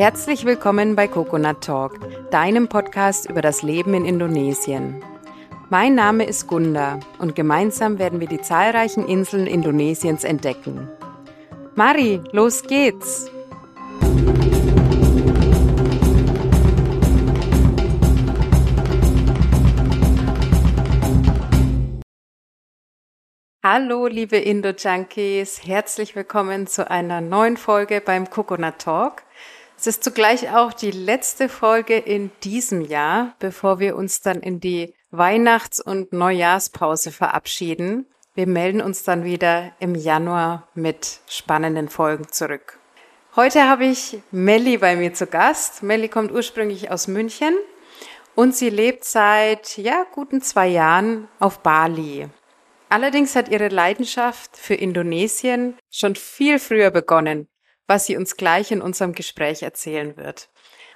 Herzlich willkommen bei Coconut Talk, deinem Podcast über das Leben in Indonesien. Mein Name ist Gunda und gemeinsam werden wir die zahlreichen Inseln Indonesiens entdecken. Mari, los geht's! Hallo, liebe Indo-Junkies, herzlich willkommen zu einer neuen Folge beim Coconut Talk. Es ist zugleich auch die letzte Folge in diesem Jahr, bevor wir uns dann in die Weihnachts- und Neujahrspause verabschieden. Wir melden uns dann wieder im Januar mit spannenden Folgen zurück. Heute habe ich Melli bei mir zu Gast. Melli kommt ursprünglich aus München und sie lebt seit ja guten zwei Jahren auf Bali. Allerdings hat ihre Leidenschaft für Indonesien schon viel früher begonnen, was sie uns gleich in unserem Gespräch erzählen wird.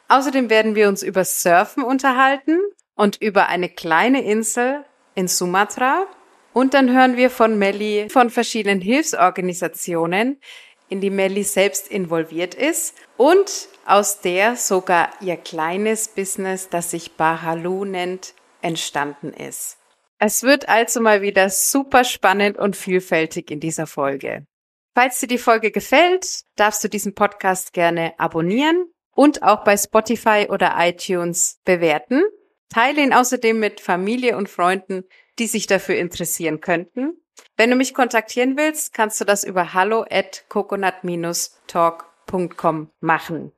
Außerdem werden wir uns über Surfen unterhalten und über eine kleine Insel in Sumatra. Und dann hören wir von Melli von verschiedenen Hilfsorganisationen, in die Melli selbst involviert ist und aus der sogar ihr kleines Business, das sich Bahalu nennt, entstanden ist. Es wird also mal wieder super spannend und vielfältig in dieser Folge. Falls dir die Folge gefällt, darfst du diesen Podcast gerne abonnieren und auch bei Spotify oder iTunes bewerten. Teile ihn außerdem mit Familie und Freunden, die sich dafür interessieren könnten. Wenn du mich kontaktieren willst, kannst du das über hallo at coconut-talk.com machen.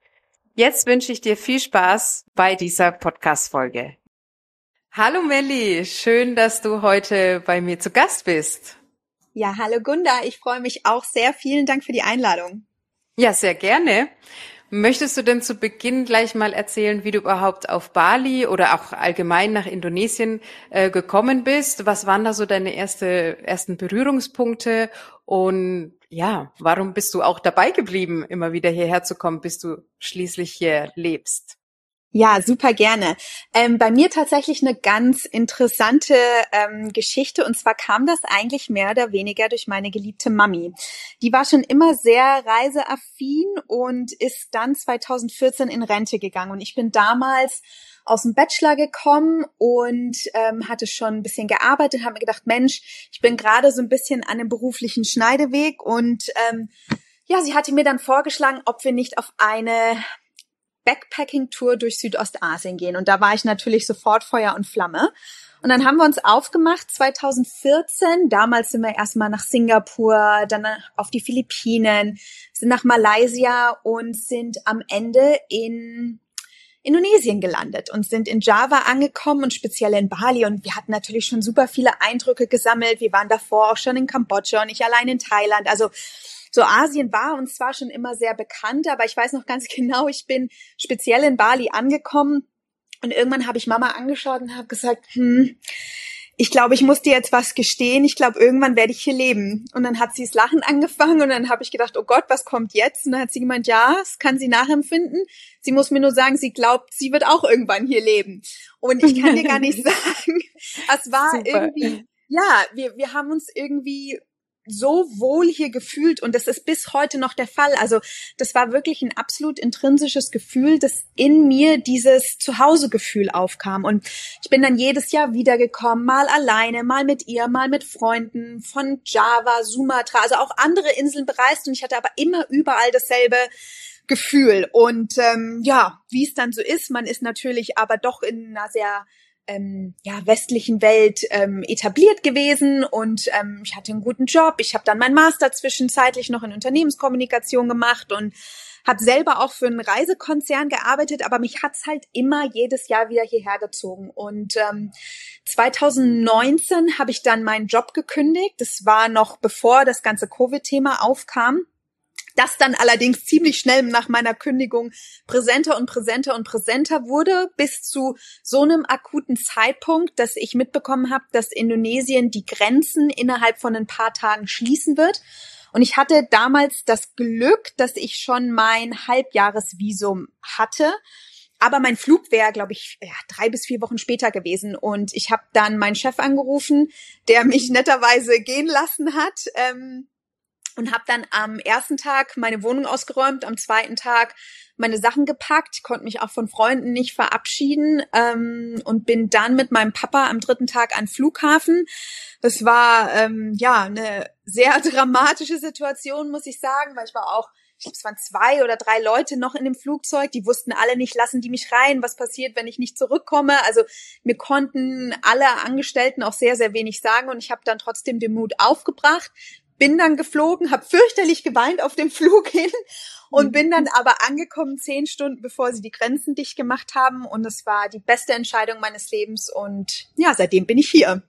Jetzt wünsche ich dir viel Spaß bei dieser Podcast-Folge. Hallo Melli, schön, dass du heute bei mir zu Gast bist. Ja, hallo Gunda, ich freue mich auch sehr. Vielen Dank für die Einladung. Ja, sehr gerne. Möchtest du denn zu Beginn gleich mal erzählen, wie du überhaupt auf Bali oder auch allgemein nach Indonesien äh, gekommen bist? Was waren da so deine erste, ersten Berührungspunkte? Und ja, warum bist du auch dabei geblieben, immer wieder hierher zu kommen, bis du schließlich hier lebst? Ja, super gerne. Ähm, bei mir tatsächlich eine ganz interessante ähm, Geschichte und zwar kam das eigentlich mehr oder weniger durch meine geliebte Mami. Die war schon immer sehr reiseaffin und ist dann 2014 in Rente gegangen und ich bin damals aus dem Bachelor gekommen und ähm, hatte schon ein bisschen gearbeitet, habe mir gedacht, Mensch, ich bin gerade so ein bisschen an einem beruflichen Schneideweg und ähm, ja, sie hatte mir dann vorgeschlagen, ob wir nicht auf eine Backpacking-Tour durch Südostasien gehen. Und da war ich natürlich sofort Feuer und Flamme. Und dann haben wir uns aufgemacht 2014. Damals sind wir erstmal nach Singapur, dann auf die Philippinen, sind nach Malaysia und sind am Ende in Indonesien gelandet und sind in Java angekommen und speziell in Bali. Und wir hatten natürlich schon super viele Eindrücke gesammelt. Wir waren davor auch schon in Kambodscha und ich allein in Thailand. Also so Asien war uns zwar schon immer sehr bekannt, aber ich weiß noch ganz genau, ich bin speziell in Bali angekommen und irgendwann habe ich Mama angeschaut und habe gesagt, hm, ich glaube, ich muss dir jetzt was gestehen. Ich glaube, irgendwann werde ich hier leben. Und dann hat sie das Lachen angefangen und dann habe ich gedacht, oh Gott, was kommt jetzt? Und dann hat sie gemeint, ja, das kann sie nachempfinden. Sie muss mir nur sagen, sie glaubt, sie wird auch irgendwann hier leben. Und ich kann dir gar nicht sagen, es war Super. irgendwie, ja, wir, wir haben uns irgendwie so wohl hier gefühlt und das ist bis heute noch der Fall. Also das war wirklich ein absolut intrinsisches Gefühl, dass in mir dieses Zuhausegefühl aufkam. Und ich bin dann jedes Jahr wiedergekommen, mal alleine, mal mit ihr, mal mit Freunden von Java, Sumatra, also auch andere Inseln bereist. Und ich hatte aber immer überall dasselbe Gefühl. Und ähm, ja, wie es dann so ist, man ist natürlich aber doch in einer sehr ähm, ja, westlichen Welt ähm, etabliert gewesen und ähm, ich hatte einen guten Job. Ich habe dann meinen Master zwischenzeitlich noch in Unternehmenskommunikation gemacht und habe selber auch für einen Reisekonzern gearbeitet, aber mich hat's halt immer jedes Jahr wieder hierher gezogen. Und ähm, 2019 habe ich dann meinen Job gekündigt. Das war noch bevor das ganze Covid-Thema aufkam das dann allerdings ziemlich schnell nach meiner Kündigung präsenter und präsenter und präsenter wurde, bis zu so einem akuten Zeitpunkt, dass ich mitbekommen habe, dass Indonesien die Grenzen innerhalb von ein paar Tagen schließen wird. Und ich hatte damals das Glück, dass ich schon mein Halbjahresvisum hatte. Aber mein Flug wäre, glaube ich, ja, drei bis vier Wochen später gewesen. Und ich habe dann meinen Chef angerufen, der mich netterweise gehen lassen hat. Ähm, und habe dann am ersten Tag meine Wohnung ausgeräumt, am zweiten Tag meine Sachen gepackt, konnte mich auch von Freunden nicht verabschieden ähm, und bin dann mit meinem Papa am dritten Tag an Flughafen. Das war ähm, ja eine sehr dramatische Situation, muss ich sagen, weil ich war auch ich glaube, es waren zwei oder drei Leute noch in dem Flugzeug, die wussten alle nicht, lassen die mich rein, was passiert, wenn ich nicht zurückkomme. Also mir konnten alle Angestellten auch sehr, sehr wenig sagen und ich habe dann trotzdem den Mut aufgebracht, bin dann geflogen, habe fürchterlich geweint auf dem Flug hin und bin dann aber angekommen zehn Stunden, bevor sie die Grenzen dicht gemacht haben. Und es war die beste Entscheidung meines Lebens. Und ja, seitdem bin ich hier.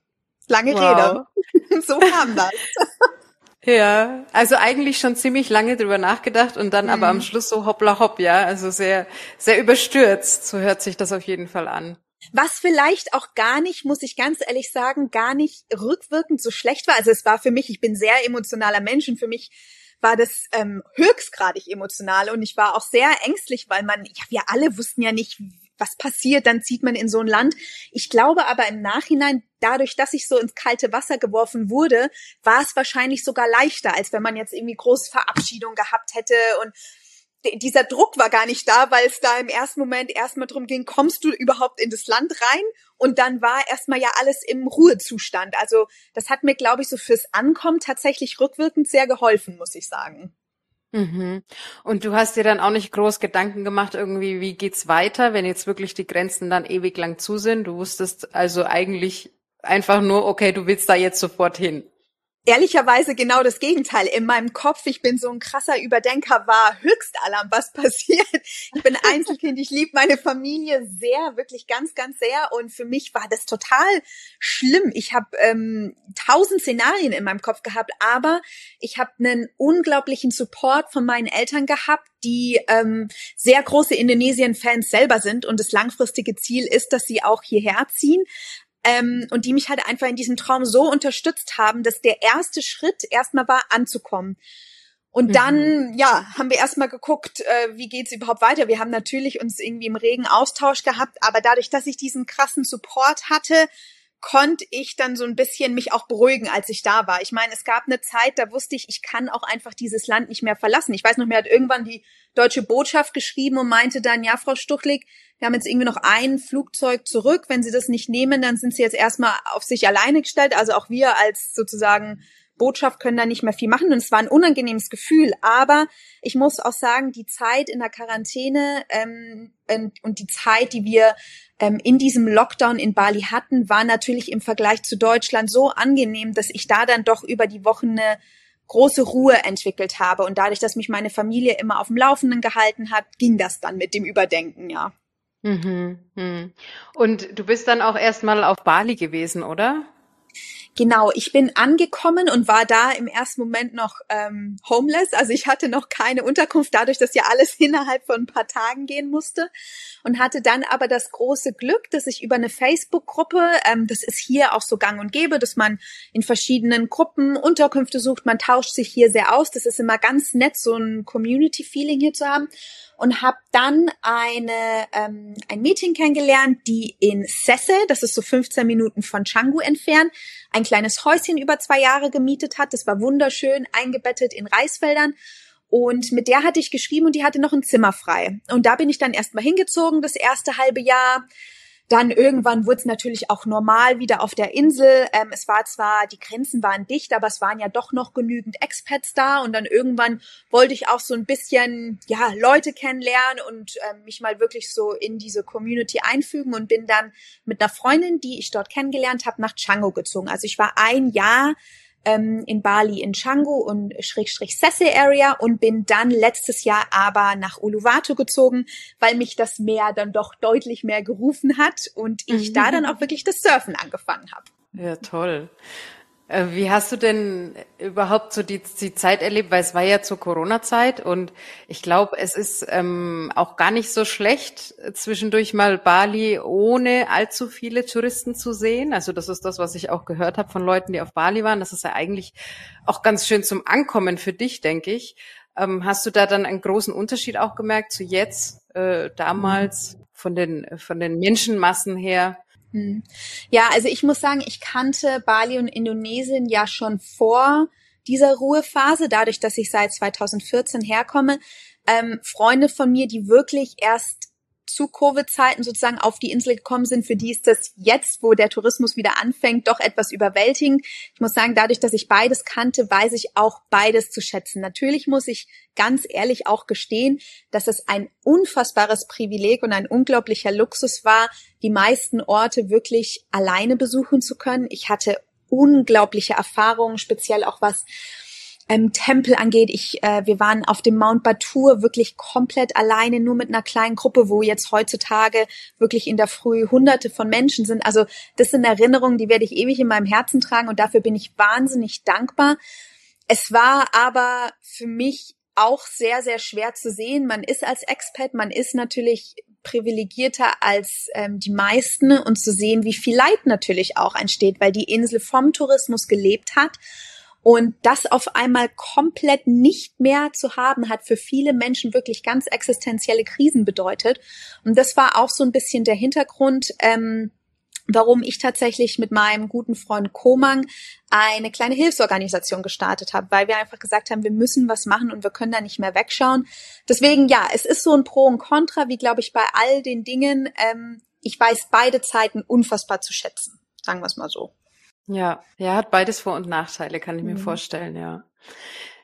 Lange wow. Rede. so kam das. Ja, also eigentlich schon ziemlich lange drüber nachgedacht und dann mhm. aber am mhm. Schluss so hoppla hopp, ja, also sehr, sehr überstürzt. So hört sich das auf jeden Fall an. Was vielleicht auch gar nicht, muss ich ganz ehrlich sagen, gar nicht rückwirkend so schlecht war. Also es war für mich, ich bin sehr emotionaler Mensch und für mich war das ähm, höchstgradig emotional und ich war auch sehr ängstlich, weil man, ja, wir alle wussten ja nicht, was passiert, dann zieht man in so ein Land. Ich glaube aber im Nachhinein, dadurch, dass ich so ins kalte Wasser geworfen wurde, war es wahrscheinlich sogar leichter, als wenn man jetzt irgendwie große Verabschiedung gehabt hätte und dieser Druck war gar nicht da, weil es da im ersten Moment erstmal drum ging, kommst du überhaupt in das Land rein? Und dann war erstmal ja alles im Ruhezustand. Also das hat mir, glaube ich, so fürs Ankommen tatsächlich rückwirkend sehr geholfen, muss ich sagen. Mhm. Und du hast dir dann auch nicht groß Gedanken gemacht, irgendwie, wie geht's weiter, wenn jetzt wirklich die Grenzen dann ewig lang zu sind? Du wusstest also eigentlich einfach nur, okay, du willst da jetzt sofort hin ehrlicherweise genau das Gegenteil. In meinem Kopf, ich bin so ein krasser Überdenker, war Höchstalarm, was passiert. Ich bin Einzelkind, ich liebe meine Familie sehr, wirklich ganz, ganz sehr. Und für mich war das total schlimm. Ich habe ähm, tausend Szenarien in meinem Kopf gehabt, aber ich habe einen unglaublichen Support von meinen Eltern gehabt, die ähm, sehr große Indonesien-Fans selber sind und das langfristige Ziel ist, dass sie auch hierher ziehen ähm, und die mich halt einfach in diesem Traum so unterstützt haben, dass der erste Schritt erstmal war, anzukommen. Und dann, mhm. ja, haben wir erstmal geguckt, äh, wie geht's überhaupt weiter. Wir haben natürlich uns irgendwie im regen Austausch gehabt, aber dadurch, dass ich diesen krassen Support hatte, konnte ich dann so ein bisschen mich auch beruhigen, als ich da war. Ich meine, es gab eine Zeit, da wusste ich, ich kann auch einfach dieses Land nicht mehr verlassen. Ich weiß noch, mir hat irgendwann die deutsche Botschaft geschrieben und meinte dann, ja, Frau Stuchlik, wir haben jetzt irgendwie noch ein Flugzeug zurück. Wenn Sie das nicht nehmen, dann sind Sie jetzt erstmal auf sich alleine gestellt. Also auch wir als sozusagen Botschaft können da nicht mehr viel machen. Und es war ein unangenehmes Gefühl. Aber ich muss auch sagen, die Zeit in der Quarantäne ähm, und die Zeit, die wir ähm, in diesem Lockdown in Bali hatten, war natürlich im Vergleich zu Deutschland so angenehm, dass ich da dann doch über die Wochen eine große Ruhe entwickelt habe. Und dadurch, dass mich meine Familie immer auf dem Laufenden gehalten hat, ging das dann mit dem Überdenken, ja. Mhm, mhm. Und du bist dann auch erstmal auf Bali gewesen, oder? Genau, ich bin angekommen und war da im ersten Moment noch ähm, homeless. Also ich hatte noch keine Unterkunft, dadurch, dass ja alles innerhalb von ein paar Tagen gehen musste. Und hatte dann aber das große Glück, dass ich über eine Facebook-Gruppe, ähm, das ist hier auch so gang und gäbe, dass man in verschiedenen Gruppen Unterkünfte sucht. Man tauscht sich hier sehr aus. Das ist immer ganz nett, so ein Community-Feeling hier zu haben und habe dann eine ähm, ein Mädchen kennengelernt, die in Sesse, das ist so 15 Minuten von Canggu entfernt, ein kleines Häuschen über zwei Jahre gemietet hat. Das war wunderschön eingebettet in Reisfeldern. Und mit der hatte ich geschrieben und die hatte noch ein Zimmer frei. Und da bin ich dann erstmal hingezogen, das erste halbe Jahr dann irgendwann wurde es natürlich auch normal wieder auf der Insel. Ähm, es war zwar, die Grenzen waren dicht, aber es waren ja doch noch genügend Expats da. Und dann irgendwann wollte ich auch so ein bisschen, ja, Leute kennenlernen und ähm, mich mal wirklich so in diese Community einfügen und bin dann mit einer Freundin, die ich dort kennengelernt habe, nach Chango gezogen. Also ich war ein Jahr ähm, in Bali in Canggu und Schrägstrich Sesse Area und bin dann letztes Jahr aber nach Uluwatu gezogen, weil mich das Meer dann doch deutlich mehr gerufen hat und ich mhm. da dann auch wirklich das Surfen angefangen habe. Ja, toll. Äh, wie hast du denn überhaupt so die, die Zeit erlebt? Weil es war ja zur Corona-Zeit und ich glaube, es ist ähm, auch gar nicht so schlecht, zwischendurch mal Bali ohne allzu viele Touristen zu sehen. Also das ist das, was ich auch gehört habe von Leuten, die auf Bali waren. Das ist ja eigentlich auch ganz schön zum Ankommen für dich, denke ich. Ähm, hast du da dann einen großen Unterschied auch gemerkt zu jetzt, äh, damals von den, von den Menschenmassen her? Hm. Ja, also ich muss sagen, ich kannte Bali und Indonesien ja schon vor dieser Ruhephase, dadurch, dass ich seit 2014 herkomme, ähm, Freunde von mir, die wirklich erst zu Covid-Zeiten sozusagen auf die Insel gekommen sind, für die ist das jetzt, wo der Tourismus wieder anfängt, doch etwas überwältigend. Ich muss sagen, dadurch, dass ich beides kannte, weiß ich auch beides zu schätzen. Natürlich muss ich ganz ehrlich auch gestehen, dass es ein unfassbares Privileg und ein unglaublicher Luxus war, die meisten Orte wirklich alleine besuchen zu können. Ich hatte unglaubliche Erfahrungen, speziell auch was ähm, Tempel angeht. Ich, äh, wir waren auf dem Mount Batur wirklich komplett alleine, nur mit einer kleinen Gruppe, wo jetzt heutzutage wirklich in der Früh Hunderte von Menschen sind. Also das sind Erinnerungen, die werde ich ewig in meinem Herzen tragen und dafür bin ich wahnsinnig dankbar. Es war aber für mich auch sehr, sehr schwer zu sehen. Man ist als Expat, man ist natürlich privilegierter als ähm, die meisten und zu sehen, wie viel Leid natürlich auch entsteht, weil die Insel vom Tourismus gelebt hat und das auf einmal komplett nicht mehr zu haben, hat für viele Menschen wirklich ganz existenzielle Krisen bedeutet. Und das war auch so ein bisschen der Hintergrund, ähm, warum ich tatsächlich mit meinem guten Freund Komang eine kleine Hilfsorganisation gestartet habe, weil wir einfach gesagt haben, wir müssen was machen und wir können da nicht mehr wegschauen. Deswegen ja, es ist so ein Pro und Contra, wie glaube ich bei all den Dingen. Ähm, ich weiß beide Zeiten unfassbar zu schätzen, sagen wir es mal so. Ja, ja, hat beides Vor- und Nachteile, kann ich mir mhm. vorstellen, ja.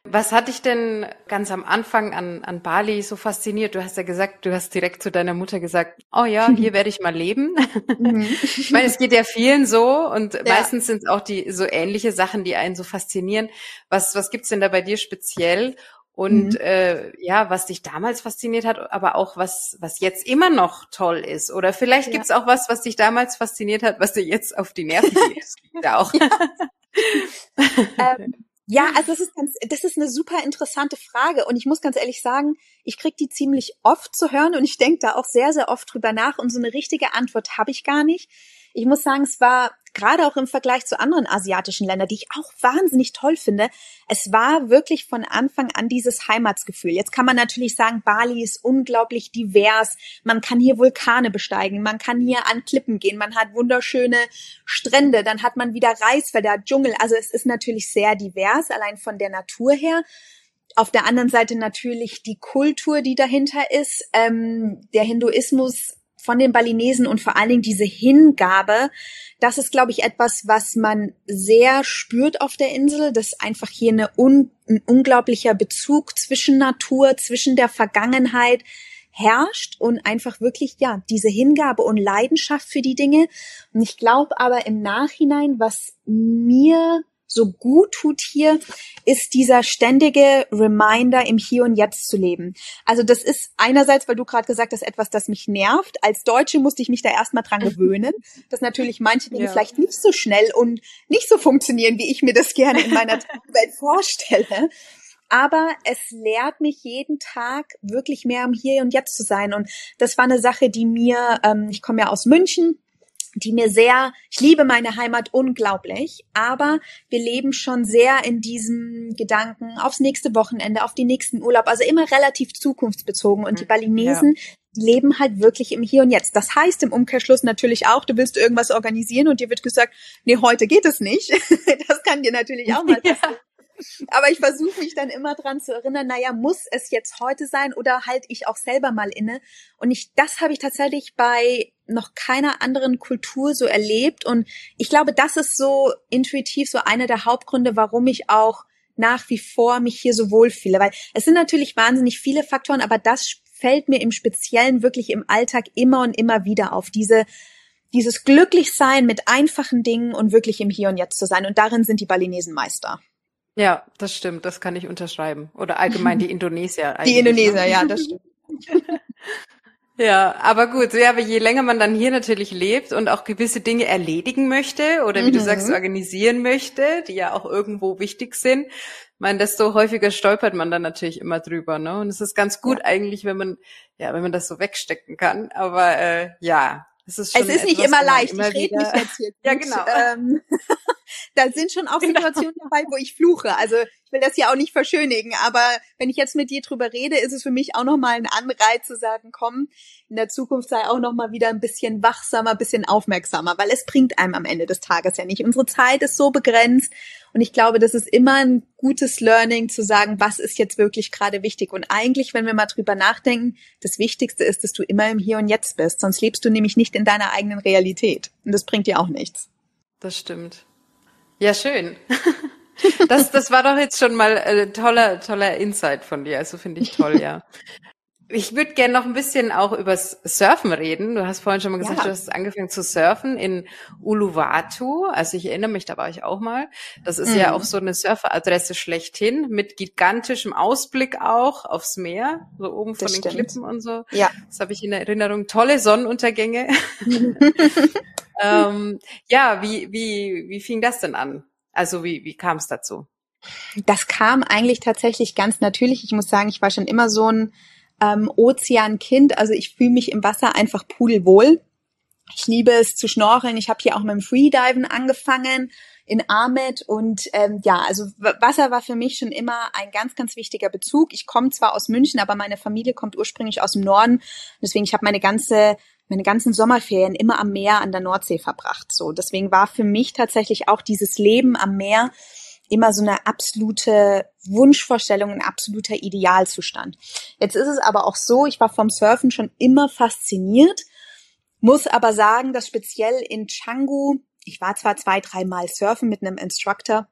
Was hat dich denn ganz am Anfang an, an Bali so fasziniert? Du hast ja gesagt, du hast direkt zu deiner Mutter gesagt, oh ja, hier werde ich mal leben. Mhm. ich meine, es geht ja vielen so und ja. meistens sind es auch die so ähnliche Sachen, die einen so faszinieren. Was, was gibt's denn da bei dir speziell? Und mhm. äh, ja, was dich damals fasziniert hat, aber auch was, was jetzt immer noch toll ist. Oder vielleicht ja. gibt's auch was, was dich damals fasziniert hat, was dir jetzt auf die Nerven geht. Das gibt auch. Ja. ähm, ja, also das ist ganz, das ist eine super interessante Frage und ich muss ganz ehrlich sagen, ich krieg die ziemlich oft zu hören und ich denke da auch sehr, sehr oft drüber nach und so eine richtige Antwort habe ich gar nicht. Ich muss sagen, es war gerade auch im Vergleich zu anderen asiatischen Ländern, die ich auch wahnsinnig toll finde, es war wirklich von Anfang an dieses Heimatsgefühl. Jetzt kann man natürlich sagen, Bali ist unglaublich divers. Man kann hier Vulkane besteigen, man kann hier an Klippen gehen, man hat wunderschöne Strände, dann hat man wieder Reisfelder, Dschungel. Also es ist natürlich sehr divers, allein von der Natur her. Auf der anderen Seite natürlich die Kultur, die dahinter ist. Ähm, der Hinduismus von den Balinesen und vor allen Dingen diese Hingabe, das ist, glaube ich, etwas, was man sehr spürt auf der Insel, dass einfach hier eine un, ein unglaublicher Bezug zwischen Natur, zwischen der Vergangenheit herrscht und einfach wirklich, ja, diese Hingabe und Leidenschaft für die Dinge. Und ich glaube aber im Nachhinein, was mir so gut tut hier, ist dieser ständige Reminder, im Hier und Jetzt zu leben. Also das ist einerseits, weil du gerade gesagt hast, etwas, das mich nervt. Als Deutsche musste ich mich da erstmal dran gewöhnen, dass natürlich manche Dinge ja. vielleicht nicht so schnell und nicht so funktionieren, wie ich mir das gerne in meiner Welt vorstelle. Aber es lehrt mich jeden Tag wirklich mehr im Hier und Jetzt zu sein. Und das war eine Sache, die mir, ähm, ich komme ja aus München, die mir sehr, ich liebe meine Heimat unglaublich, aber wir leben schon sehr in diesem Gedanken aufs nächste Wochenende, auf den nächsten Urlaub, also immer relativ zukunftsbezogen und die mhm. Balinesen ja. leben halt wirklich im Hier und Jetzt. Das heißt im Umkehrschluss natürlich auch, du willst irgendwas organisieren und dir wird gesagt, nee, heute geht es nicht. das kann dir natürlich auch mal passieren. Ja. Aber ich versuche mich dann immer dran zu erinnern, naja, muss es jetzt heute sein oder halt ich auch selber mal inne? Und ich, das habe ich tatsächlich bei noch keiner anderen Kultur so erlebt. Und ich glaube, das ist so intuitiv so einer der Hauptgründe, warum ich auch nach wie vor mich hier so wohlfühle. Weil es sind natürlich wahnsinnig viele Faktoren, aber das fällt mir im Speziellen wirklich im Alltag immer und immer wieder auf. Diese dieses Glücklichsein mit einfachen Dingen und wirklich im Hier und Jetzt zu sein. Und darin sind die Balinesen Meister. Ja, das stimmt, das kann ich unterschreiben. Oder allgemein die Indonesier. Die ne? Indonesier, ja, das stimmt. Ja, aber gut, ja, aber je länger man dann hier natürlich lebt und auch gewisse Dinge erledigen möchte oder wie mhm. du sagst, organisieren möchte, die ja auch irgendwo wichtig sind, man, desto häufiger stolpert man dann natürlich immer drüber, ne? Und es ist ganz gut ja. eigentlich, wenn man, ja, wenn man das so wegstecken kann. Aber äh, ja, es ist, schon es ist nicht immer leicht. Immer ich rede mich jetzt hier. Gut. Ja, genau. Ähm, da sind schon auch genau. Situationen genau. dabei, wo ich fluche. Also ich will das ja auch nicht verschönigen, aber wenn ich jetzt mit dir drüber rede, ist es für mich auch nochmal ein Anreiz zu sagen, komm, in der Zukunft sei auch nochmal wieder ein bisschen wachsamer, ein bisschen aufmerksamer, weil es bringt einem am Ende des Tages ja nicht. Unsere Zeit ist so begrenzt und ich glaube, das ist immer ein gutes Learning zu sagen, was ist jetzt wirklich gerade wichtig. Und eigentlich, wenn wir mal drüber nachdenken, das Wichtigste ist, dass du immer im Hier und Jetzt bist. Sonst lebst du nämlich nicht in deiner eigenen Realität. Und das bringt dir auch nichts. Das stimmt. Ja, schön. Das, das war doch jetzt schon mal ein toller, toller Insight von dir. Also finde ich toll, ja. Ich würde gerne noch ein bisschen auch übers Surfen reden. Du hast vorhin schon mal gesagt, ja. du hast angefangen zu surfen in Uluwatu. Also ich erinnere mich, da war ich auch mal. Das ist mhm. ja auch so eine Surferadresse schlechthin mit gigantischem Ausblick auch aufs Meer, so oben von das den stimmt. Klippen und so. Ja. Das habe ich in Erinnerung. Tolle Sonnenuntergänge. ähm, ja, wie, wie, wie fing das denn an? Also wie, wie kam es dazu? Das kam eigentlich tatsächlich ganz natürlich. Ich muss sagen, ich war schon immer so ein ähm, Ozeankind. Also ich fühle mich im Wasser einfach pudelwohl. Ich liebe es zu schnorcheln. Ich habe hier auch mit dem Freediven angefangen in Ahmed und ähm, ja, also Wasser war für mich schon immer ein ganz, ganz wichtiger Bezug. Ich komme zwar aus München, aber meine Familie kommt ursprünglich aus dem Norden. Deswegen ich habe meine ganze meine ganzen Sommerferien immer am Meer an der Nordsee verbracht. So, deswegen war für mich tatsächlich auch dieses Leben am Meer immer so eine absolute Wunschvorstellung, ein absoluter Idealzustand. Jetzt ist es aber auch so, ich war vom Surfen schon immer fasziniert, muss aber sagen, dass speziell in Canggu, ich war zwar zwei, dreimal surfen mit einem Instructor,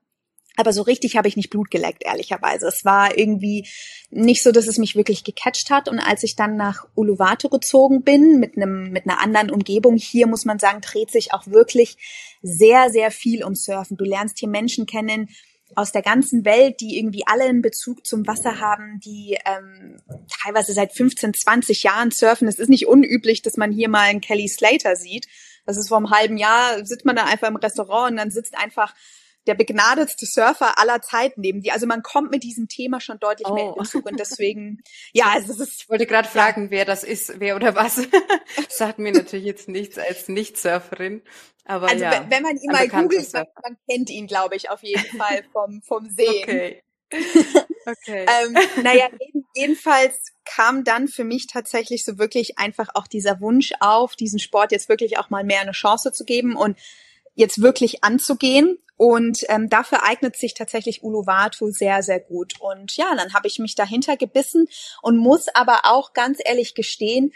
aber so richtig habe ich nicht Blut geleckt, ehrlicherweise. Es war irgendwie nicht so, dass es mich wirklich gecatcht hat. Und als ich dann nach Uluwatu gezogen bin, mit einem, mit einer anderen Umgebung, hier muss man sagen, dreht sich auch wirklich sehr, sehr viel um Surfen. Du lernst hier Menschen kennen, aus der ganzen Welt, die irgendwie alle einen Bezug zum Wasser haben, die ähm, teilweise seit 15, 20 Jahren surfen. Es ist nicht unüblich, dass man hier mal einen Kelly Slater sieht. Das ist vor einem halben Jahr, sitzt man da einfach im Restaurant und dann sitzt einfach der begnadetste Surfer aller Zeiten neben dir. Also man kommt mit diesem Thema schon deutlich oh. mehr in Bezug und deswegen, ja, also es ist. Ich wollte gerade fragen, ja. wer das ist, wer oder was. Sagt mir natürlich jetzt nichts als Nicht-Surferin. Aber also ja, wenn man ihn mal googelt, man, man, kennt ihn, glaube ich, auf jeden Fall vom, vom Sehen. Okay. okay. ähm, naja, jedenfalls kam dann für mich tatsächlich so wirklich einfach auch dieser Wunsch auf, diesen Sport jetzt wirklich auch mal mehr eine Chance zu geben und jetzt wirklich anzugehen. Und ähm, dafür eignet sich tatsächlich Uluwatu sehr, sehr gut. Und ja, dann habe ich mich dahinter gebissen und muss aber auch ganz ehrlich gestehen,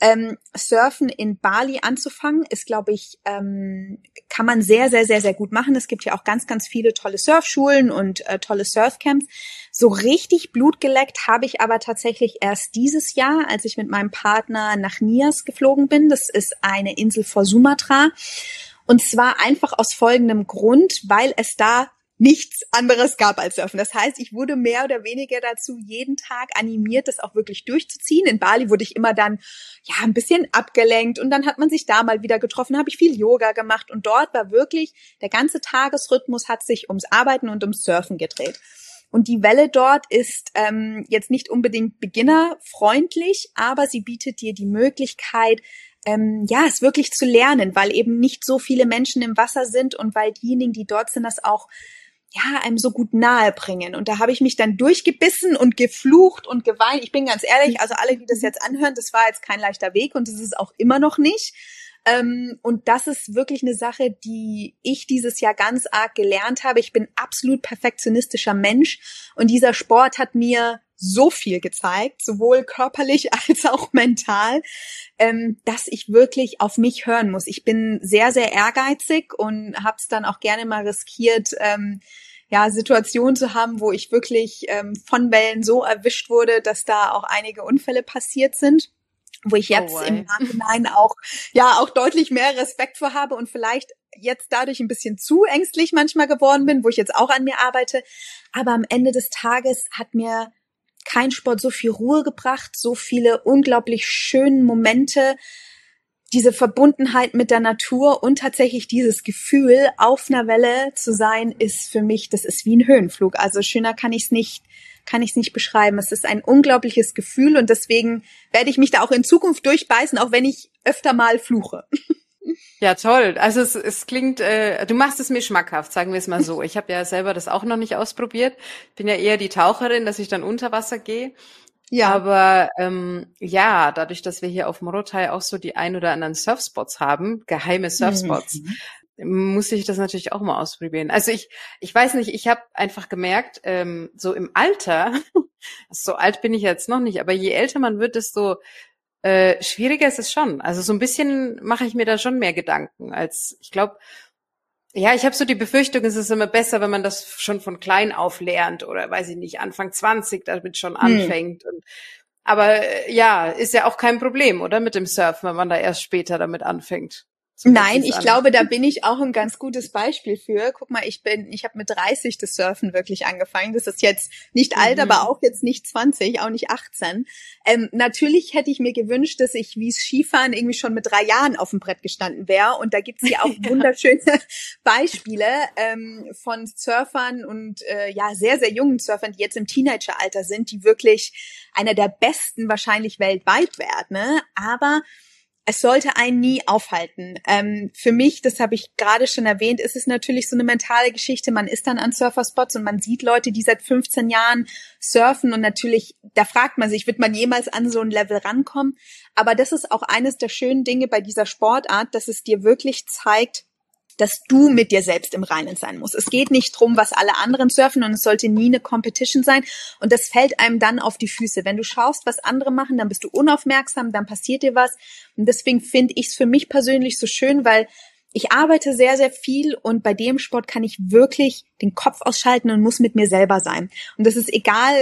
ähm, Surfen in Bali anzufangen, ist, glaube ich, ähm, kann man sehr, sehr, sehr, sehr gut machen. Es gibt ja auch ganz, ganz viele tolle Surfschulen und äh, tolle Surfcamps. So richtig Blut geleckt habe ich aber tatsächlich erst dieses Jahr, als ich mit meinem Partner nach Nias geflogen bin. Das ist eine Insel vor Sumatra. Und zwar einfach aus folgendem Grund, weil es da nichts anderes gab als Surfen. Das heißt, ich wurde mehr oder weniger dazu jeden Tag animiert, das auch wirklich durchzuziehen. In Bali wurde ich immer dann ja ein bisschen abgelenkt und dann hat man sich da mal wieder getroffen, habe ich viel Yoga gemacht und dort war wirklich der ganze Tagesrhythmus hat sich ums Arbeiten und ums Surfen gedreht. Und die Welle dort ist ähm, jetzt nicht unbedingt beginnerfreundlich, aber sie bietet dir die Möglichkeit, ähm, ja, es wirklich zu lernen, weil eben nicht so viele Menschen im Wasser sind und weil diejenigen, die dort sind, das auch ja, einem so gut nahe bringen. Und da habe ich mich dann durchgebissen und geflucht und geweint. Ich bin ganz ehrlich, also alle, die das jetzt anhören, das war jetzt kein leichter Weg und das ist auch immer noch nicht. Ähm, und das ist wirklich eine Sache, die ich dieses Jahr ganz arg gelernt habe. Ich bin absolut perfektionistischer Mensch und dieser Sport hat mir so viel gezeigt, sowohl körperlich als auch mental, ähm, dass ich wirklich auf mich hören muss. Ich bin sehr, sehr ehrgeizig und habe es dann auch gerne mal riskiert, ähm, ja, Situationen zu haben, wo ich wirklich ähm, von Wellen so erwischt wurde, dass da auch einige Unfälle passiert sind wo ich oh, jetzt oh im Nachhinein auch ja auch deutlich mehr Respekt vor habe und vielleicht jetzt dadurch ein bisschen zu ängstlich manchmal geworden bin, wo ich jetzt auch an mir arbeite. Aber am Ende des Tages hat mir kein Sport so viel Ruhe gebracht, so viele unglaublich schönen Momente, diese Verbundenheit mit der Natur und tatsächlich dieses Gefühl, auf einer Welle zu sein, ist für mich, das ist wie ein Höhenflug. Also schöner kann ich es nicht, kann ich es nicht beschreiben. Es ist ein unglaubliches Gefühl und deswegen werde ich mich da auch in Zukunft durchbeißen, auch wenn ich öfter mal fluche. Ja, toll. Also es, es klingt, äh, du machst es mir schmackhaft, sagen wir es mal so. Ich habe ja selber das auch noch nicht ausprobiert. Bin ja eher die Taucherin, dass ich dann unter Wasser gehe. Ja. Aber ähm, ja, dadurch, dass wir hier auf Morotai auch so die ein oder anderen Surfspots haben, geheime Surfspots, mhm. muss ich das natürlich auch mal ausprobieren. Also ich, ich weiß nicht, ich habe einfach gemerkt, ähm, so im Alter, so alt bin ich jetzt noch nicht, aber je älter man wird, desto äh, schwieriger ist es schon. Also so ein bisschen mache ich mir da schon mehr Gedanken als ich glaube. Ja, ich habe so die Befürchtung, es ist immer besser, wenn man das schon von klein auf lernt oder weiß ich nicht, Anfang 20 damit schon hm. anfängt. Hm. Und, aber äh, ja, ist ja auch kein Problem, oder mit dem Surfen, wenn man da erst später damit anfängt. So Nein, ich glaube, da bin ich auch ein ganz gutes Beispiel für. Guck mal, ich bin, ich habe mit 30 das Surfen wirklich angefangen. Das ist jetzt nicht alt, mhm. aber auch jetzt nicht 20, auch nicht 18. Ähm, natürlich hätte ich mir gewünscht, dass ich wie Skifahren irgendwie schon mit drei Jahren auf dem Brett gestanden wäre. Und da gibt's ja auch wunderschöne Beispiele ähm, von Surfern und äh, ja sehr sehr jungen Surfern, die jetzt im Teenageralter sind, die wirklich einer der besten wahrscheinlich weltweit werden. Ne? Aber es sollte einen nie aufhalten. Ähm, für mich, das habe ich gerade schon erwähnt, ist es natürlich so eine mentale Geschichte. Man ist dann an Surferspots und man sieht Leute, die seit 15 Jahren surfen und natürlich, da fragt man sich, wird man jemals an so ein Level rankommen? Aber das ist auch eines der schönen Dinge bei dieser Sportart, dass es dir wirklich zeigt, dass du mit dir selbst im Reinen sein musst. Es geht nicht drum, was alle anderen surfen und es sollte nie eine Competition sein. Und das fällt einem dann auf die Füße. Wenn du schaust, was andere machen, dann bist du unaufmerksam, dann passiert dir was. Und deswegen finde ich es für mich persönlich so schön, weil ich arbeite sehr, sehr viel und bei dem Sport kann ich wirklich den Kopf ausschalten und muss mit mir selber sein. Und das ist egal,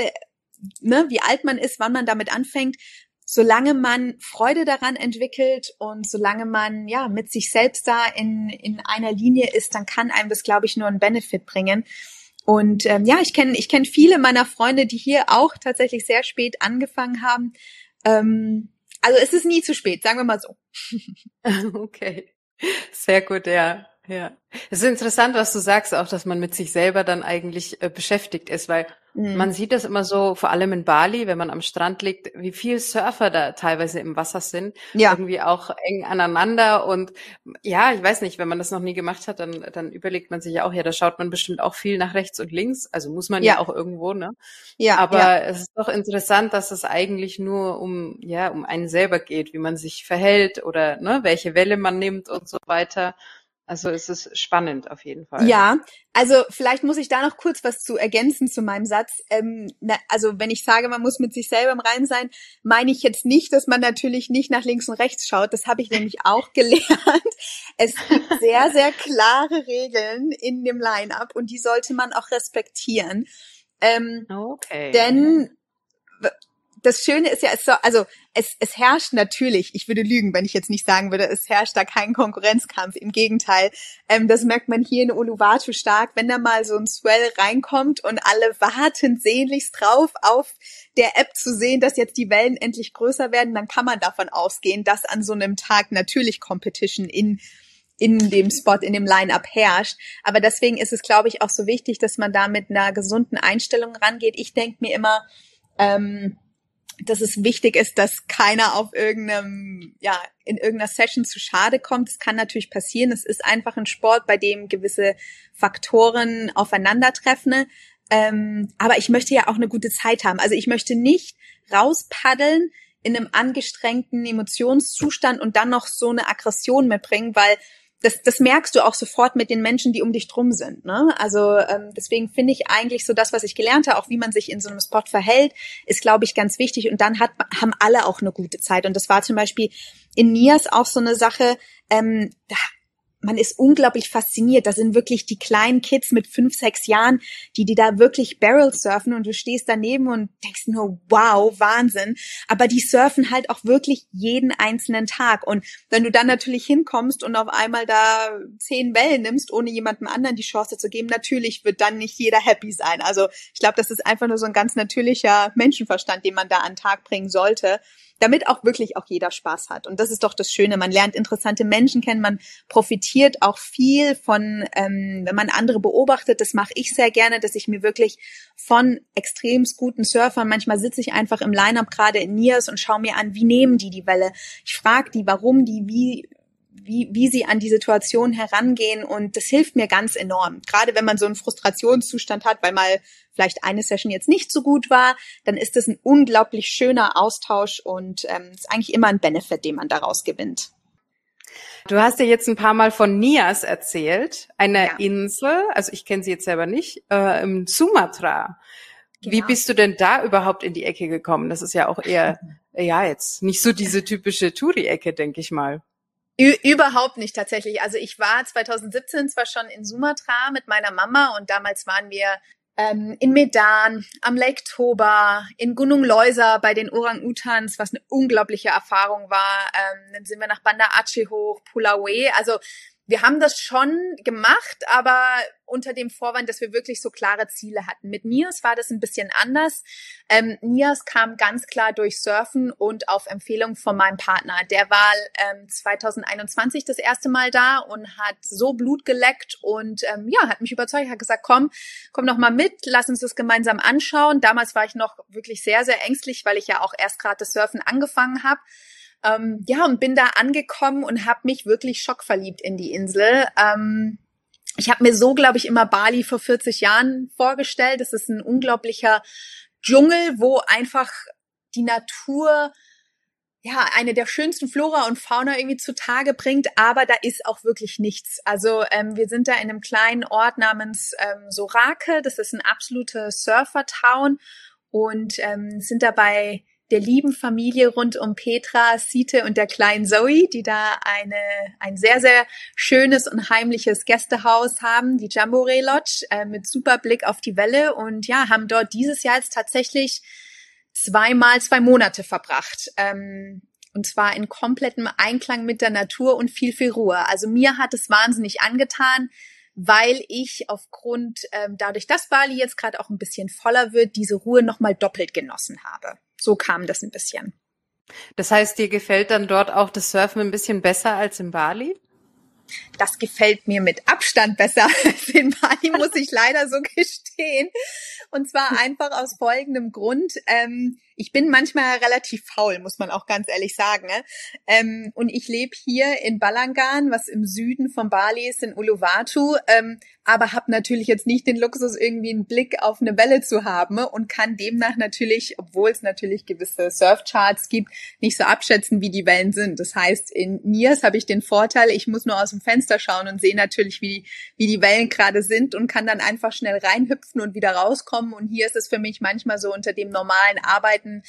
ne, wie alt man ist, wann man damit anfängt solange man Freude daran entwickelt und solange man ja mit sich selbst da in, in einer Linie ist, dann kann einem das, glaube ich, nur einen Benefit bringen. Und ähm, ja, ich kenne ich kenn viele meiner Freunde, die hier auch tatsächlich sehr spät angefangen haben. Ähm, also es ist nie zu spät, sagen wir mal so. okay, sehr gut, ja. Ja, es ist interessant, was du sagst, auch, dass man mit sich selber dann eigentlich äh, beschäftigt ist, weil mhm. man sieht das immer so, vor allem in Bali, wenn man am Strand liegt, wie viel Surfer da teilweise im Wasser sind, ja. irgendwie auch eng aneinander und ja, ich weiß nicht, wenn man das noch nie gemacht hat, dann dann überlegt man sich ja auch, ja, da schaut man bestimmt auch viel nach rechts und links, also muss man ja, ja auch irgendwo, ne? Ja. Aber ja. es ist doch interessant, dass es eigentlich nur um ja um einen selber geht, wie man sich verhält oder ne, welche Welle man nimmt und so weiter. Also es ist spannend auf jeden Fall. Ja, also vielleicht muss ich da noch kurz was zu ergänzen zu meinem Satz. Ähm, na, also wenn ich sage, man muss mit sich selber im Rein sein, meine ich jetzt nicht, dass man natürlich nicht nach links und rechts schaut. Das habe ich nämlich auch gelernt. Es gibt sehr, sehr klare Regeln in dem Line-up und die sollte man auch respektieren. Ähm, okay. Denn das Schöne ist ja, es so, also es, es herrscht natürlich, ich würde lügen, wenn ich jetzt nicht sagen würde, es herrscht da kein Konkurrenzkampf. Im Gegenteil, ähm, das merkt man hier in Uluwatu stark, wenn da mal so ein Swell reinkommt und alle warten sehnlichst drauf, auf der App zu sehen, dass jetzt die Wellen endlich größer werden, dann kann man davon ausgehen, dass an so einem Tag natürlich Competition in in dem Spot, in dem Line-up herrscht. Aber deswegen ist es, glaube ich, auch so wichtig, dass man da mit einer gesunden Einstellung rangeht. Ich denke mir immer, ähm, dass es wichtig ist, dass keiner auf irgendeinem, ja, in irgendeiner Session zu schade kommt. Das kann natürlich passieren. Es ist einfach ein Sport, bei dem gewisse Faktoren aufeinandertreffen. Ähm, aber ich möchte ja auch eine gute Zeit haben. Also ich möchte nicht rauspaddeln in einem angestrengten Emotionszustand und dann noch so eine Aggression mitbringen, weil das, das merkst du auch sofort mit den Menschen, die um dich drum sind. Ne? Also ähm, deswegen finde ich eigentlich so das, was ich gelernt habe, auch wie man sich in so einem Spot verhält, ist, glaube ich, ganz wichtig. Und dann hat, haben alle auch eine gute Zeit. Und das war zum Beispiel in Nias auch so eine Sache, ähm, da man ist unglaublich fasziniert. Da sind wirklich die kleinen Kids mit fünf, sechs Jahren, die die da wirklich Barrel surfen und du stehst daneben und denkst nur, wow, Wahnsinn. Aber die surfen halt auch wirklich jeden einzelnen Tag. Und wenn du dann natürlich hinkommst und auf einmal da zehn Wellen nimmst, ohne jemandem anderen die Chance zu geben, natürlich wird dann nicht jeder happy sein. Also ich glaube, das ist einfach nur so ein ganz natürlicher Menschenverstand, den man da an den Tag bringen sollte damit auch wirklich auch jeder Spaß hat. Und das ist doch das Schöne. Man lernt interessante Menschen kennen, man profitiert auch viel von, ähm, wenn man andere beobachtet. Das mache ich sehr gerne, dass ich mir wirklich von extrem guten Surfern, manchmal sitze ich einfach im Line-Up gerade in Niers und schaue mir an, wie nehmen die die Welle. Ich frage die, warum die, wie wie, wie sie an die Situation herangehen und das hilft mir ganz enorm. Gerade wenn man so einen Frustrationszustand hat, weil mal vielleicht eine Session jetzt nicht so gut war, dann ist das ein unglaublich schöner Austausch und ähm, ist eigentlich immer ein Benefit, den man daraus gewinnt. Du hast ja jetzt ein paar Mal von Nias erzählt, einer ja. Insel, also ich kenne sie jetzt selber nicht, äh, im Sumatra. Genau. Wie bist du denn da überhaupt in die Ecke gekommen? Das ist ja auch eher, ja, jetzt nicht so diese typische Touri-Ecke, denke ich mal. Ü überhaupt nicht tatsächlich. Also ich war 2017 zwar schon in Sumatra mit meiner Mama und damals waren wir ähm, in Medan, am Lake Toba, in Gunung Loisa bei den Orang-Utans, was eine unglaubliche Erfahrung war. Ähm, dann sind wir nach Banda Aceh hoch, Pulawe. Also wir haben das schon gemacht, aber unter dem Vorwand, dass wir wirklich so klare Ziele hatten. Mit Nias war das ein bisschen anders. Ähm, Nias kam ganz klar durch Surfen und auf Empfehlung von meinem Partner. Der war ähm, 2021 das erste Mal da und hat so Blut geleckt und ähm, ja, hat mich überzeugt, hat gesagt, komm, komm noch mal mit, lass uns das gemeinsam anschauen. Damals war ich noch wirklich sehr, sehr ängstlich, weil ich ja auch erst gerade das Surfen angefangen habe. Ähm, ja, und bin da angekommen und habe mich wirklich schockverliebt in die Insel. Ähm, ich habe mir so, glaube ich, immer Bali vor 40 Jahren vorgestellt. Das ist ein unglaublicher Dschungel, wo einfach die Natur ja eine der schönsten Flora und Fauna irgendwie zutage bringt, aber da ist auch wirklich nichts. Also ähm, wir sind da in einem kleinen Ort namens ähm, Sorake. Das ist ein absoluter Surfer-Town und ähm, sind dabei der lieben Familie rund um Petra, Site und der kleinen Zoe, die da eine, ein sehr, sehr schönes und heimliches Gästehaus haben, die Jamboree Lodge, äh, mit super Blick auf die Welle und ja, haben dort dieses Jahr jetzt tatsächlich zweimal zwei Monate verbracht. Ähm, und zwar in komplettem Einklang mit der Natur und viel, viel Ruhe. Also mir hat es wahnsinnig angetan, weil ich aufgrund, ähm, dadurch, dass Bali jetzt gerade auch ein bisschen voller wird, diese Ruhe nochmal doppelt genossen habe so kam das ein bisschen. Das heißt, dir gefällt dann dort auch das Surfen ein bisschen besser als in Bali? Das gefällt mir mit Abstand besser als in Bali, muss ich leider so gestehen. Und zwar einfach aus folgendem Grund. Ähm, ich bin manchmal relativ faul, muss man auch ganz ehrlich sagen. Ne? Ähm, und ich lebe hier in Balangan, was im Süden von Bali ist, in Uluwatu, ähm, aber habe natürlich jetzt nicht den Luxus, irgendwie einen Blick auf eine Welle zu haben und kann demnach natürlich, obwohl es natürlich gewisse Surfcharts gibt, nicht so abschätzen, wie die Wellen sind. Das heißt, in Nias habe ich den Vorteil, ich muss nur aus dem Fenster schauen und sehe natürlich, wie, wie die Wellen gerade sind und kann dann einfach schnell reinhüpfen und wieder rauskommen. Und hier ist es für mich manchmal so unter dem normalen Arbeiten Arbeiten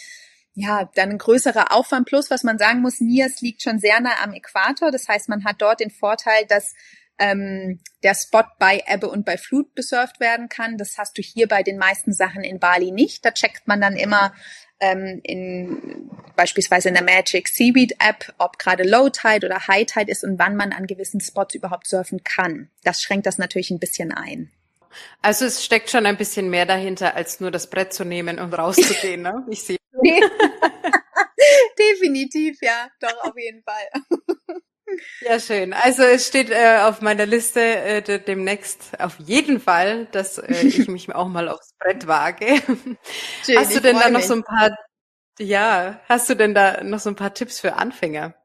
ja, dann ein größerer Aufwand. Plus, was man sagen muss, Nias liegt schon sehr nah am Äquator. Das heißt, man hat dort den Vorteil, dass ähm, der Spot bei Ebbe und bei Flut besurft werden kann. Das hast du hier bei den meisten Sachen in Bali nicht. Da checkt man dann immer ähm, in beispielsweise in der Magic Seaweed App, ob gerade Low Tide oder High Tide ist und wann man an gewissen Spots überhaupt surfen kann. Das schränkt das natürlich ein bisschen ein. Also es steckt schon ein bisschen mehr dahinter, als nur das Brett zu nehmen und rauszugehen, ne? Ich sehe. Definitiv, ja, doch, auf jeden Fall. Ja, schön. Also es steht äh, auf meiner Liste äh, demnächst auf jeden Fall, dass äh, ich mich auch mal aufs Brett wage. Schön, hast du denn da noch mich. so ein paar, ja, hast du denn da noch so ein paar Tipps für Anfänger?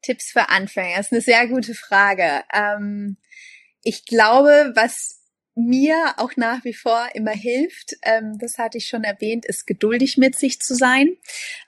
Tipps für Anfänger, das ist eine sehr gute Frage. Ähm, ich glaube, was mir auch nach wie vor immer hilft, ähm, das hatte ich schon erwähnt, ist geduldig mit sich zu sein.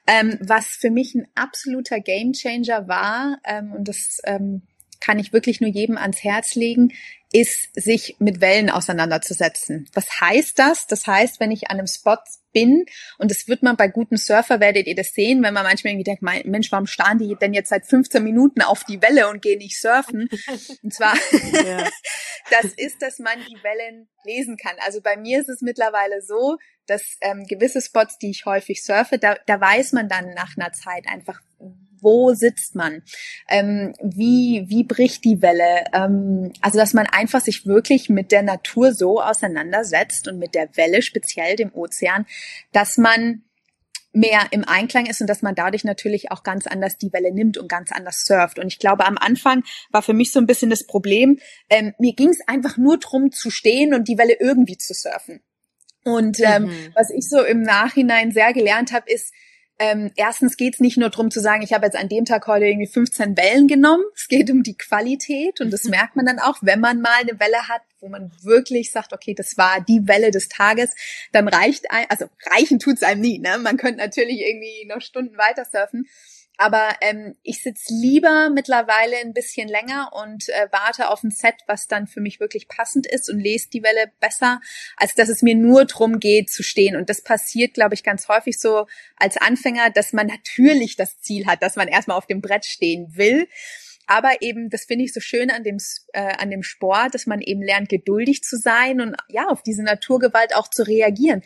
Ähm, was für mich ein absoluter Gamechanger war, ähm, und das ähm, kann ich wirklich nur jedem ans Herz legen, ist, sich mit Wellen auseinanderzusetzen. Was heißt das? Das heißt, wenn ich an einem Spot bin, und das wird man bei guten Surfer, werdet ihr das sehen, wenn man manchmal irgendwie denkt, Mensch, warum starren die denn jetzt seit 15 Minuten auf die Welle und gehen nicht surfen? Und zwar, ja. Das ist, dass man die Wellen lesen kann. Also bei mir ist es mittlerweile so, dass ähm, gewisse Spots, die ich häufig surfe, da, da weiß man dann nach einer Zeit einfach, wo sitzt man, ähm, wie, wie bricht die Welle. Ähm, also dass man einfach sich wirklich mit der Natur so auseinandersetzt und mit der Welle, speziell dem Ozean, dass man mehr im Einklang ist und dass man dadurch natürlich auch ganz anders die Welle nimmt und ganz anders surft. Und ich glaube, am Anfang war für mich so ein bisschen das Problem, ähm, mir ging es einfach nur drum zu stehen und die Welle irgendwie zu surfen. Und ähm, mhm. was ich so im Nachhinein sehr gelernt habe, ist, ähm, erstens geht es nicht nur darum zu sagen, ich habe jetzt an dem Tag heute irgendwie 15 Wellen genommen. Es geht um die Qualität und das merkt man dann auch, wenn man mal eine Welle hat, wo man wirklich sagt, okay, das war die Welle des Tages, dann reicht ein, also reichen tut's einem nie. Ne? Man könnte natürlich irgendwie noch Stunden weiter surfen. Aber ähm, ich sitze lieber mittlerweile ein bisschen länger und äh, warte auf ein Set, was dann für mich wirklich passend ist und lese die Welle besser, als dass es mir nur drum geht zu stehen. Und das passiert, glaube ich, ganz häufig so als Anfänger, dass man natürlich das Ziel hat, dass man erstmal auf dem Brett stehen will. Aber eben, das finde ich so schön an dem, äh, an dem Sport, dass man eben lernt, geduldig zu sein und ja, auf diese Naturgewalt auch zu reagieren.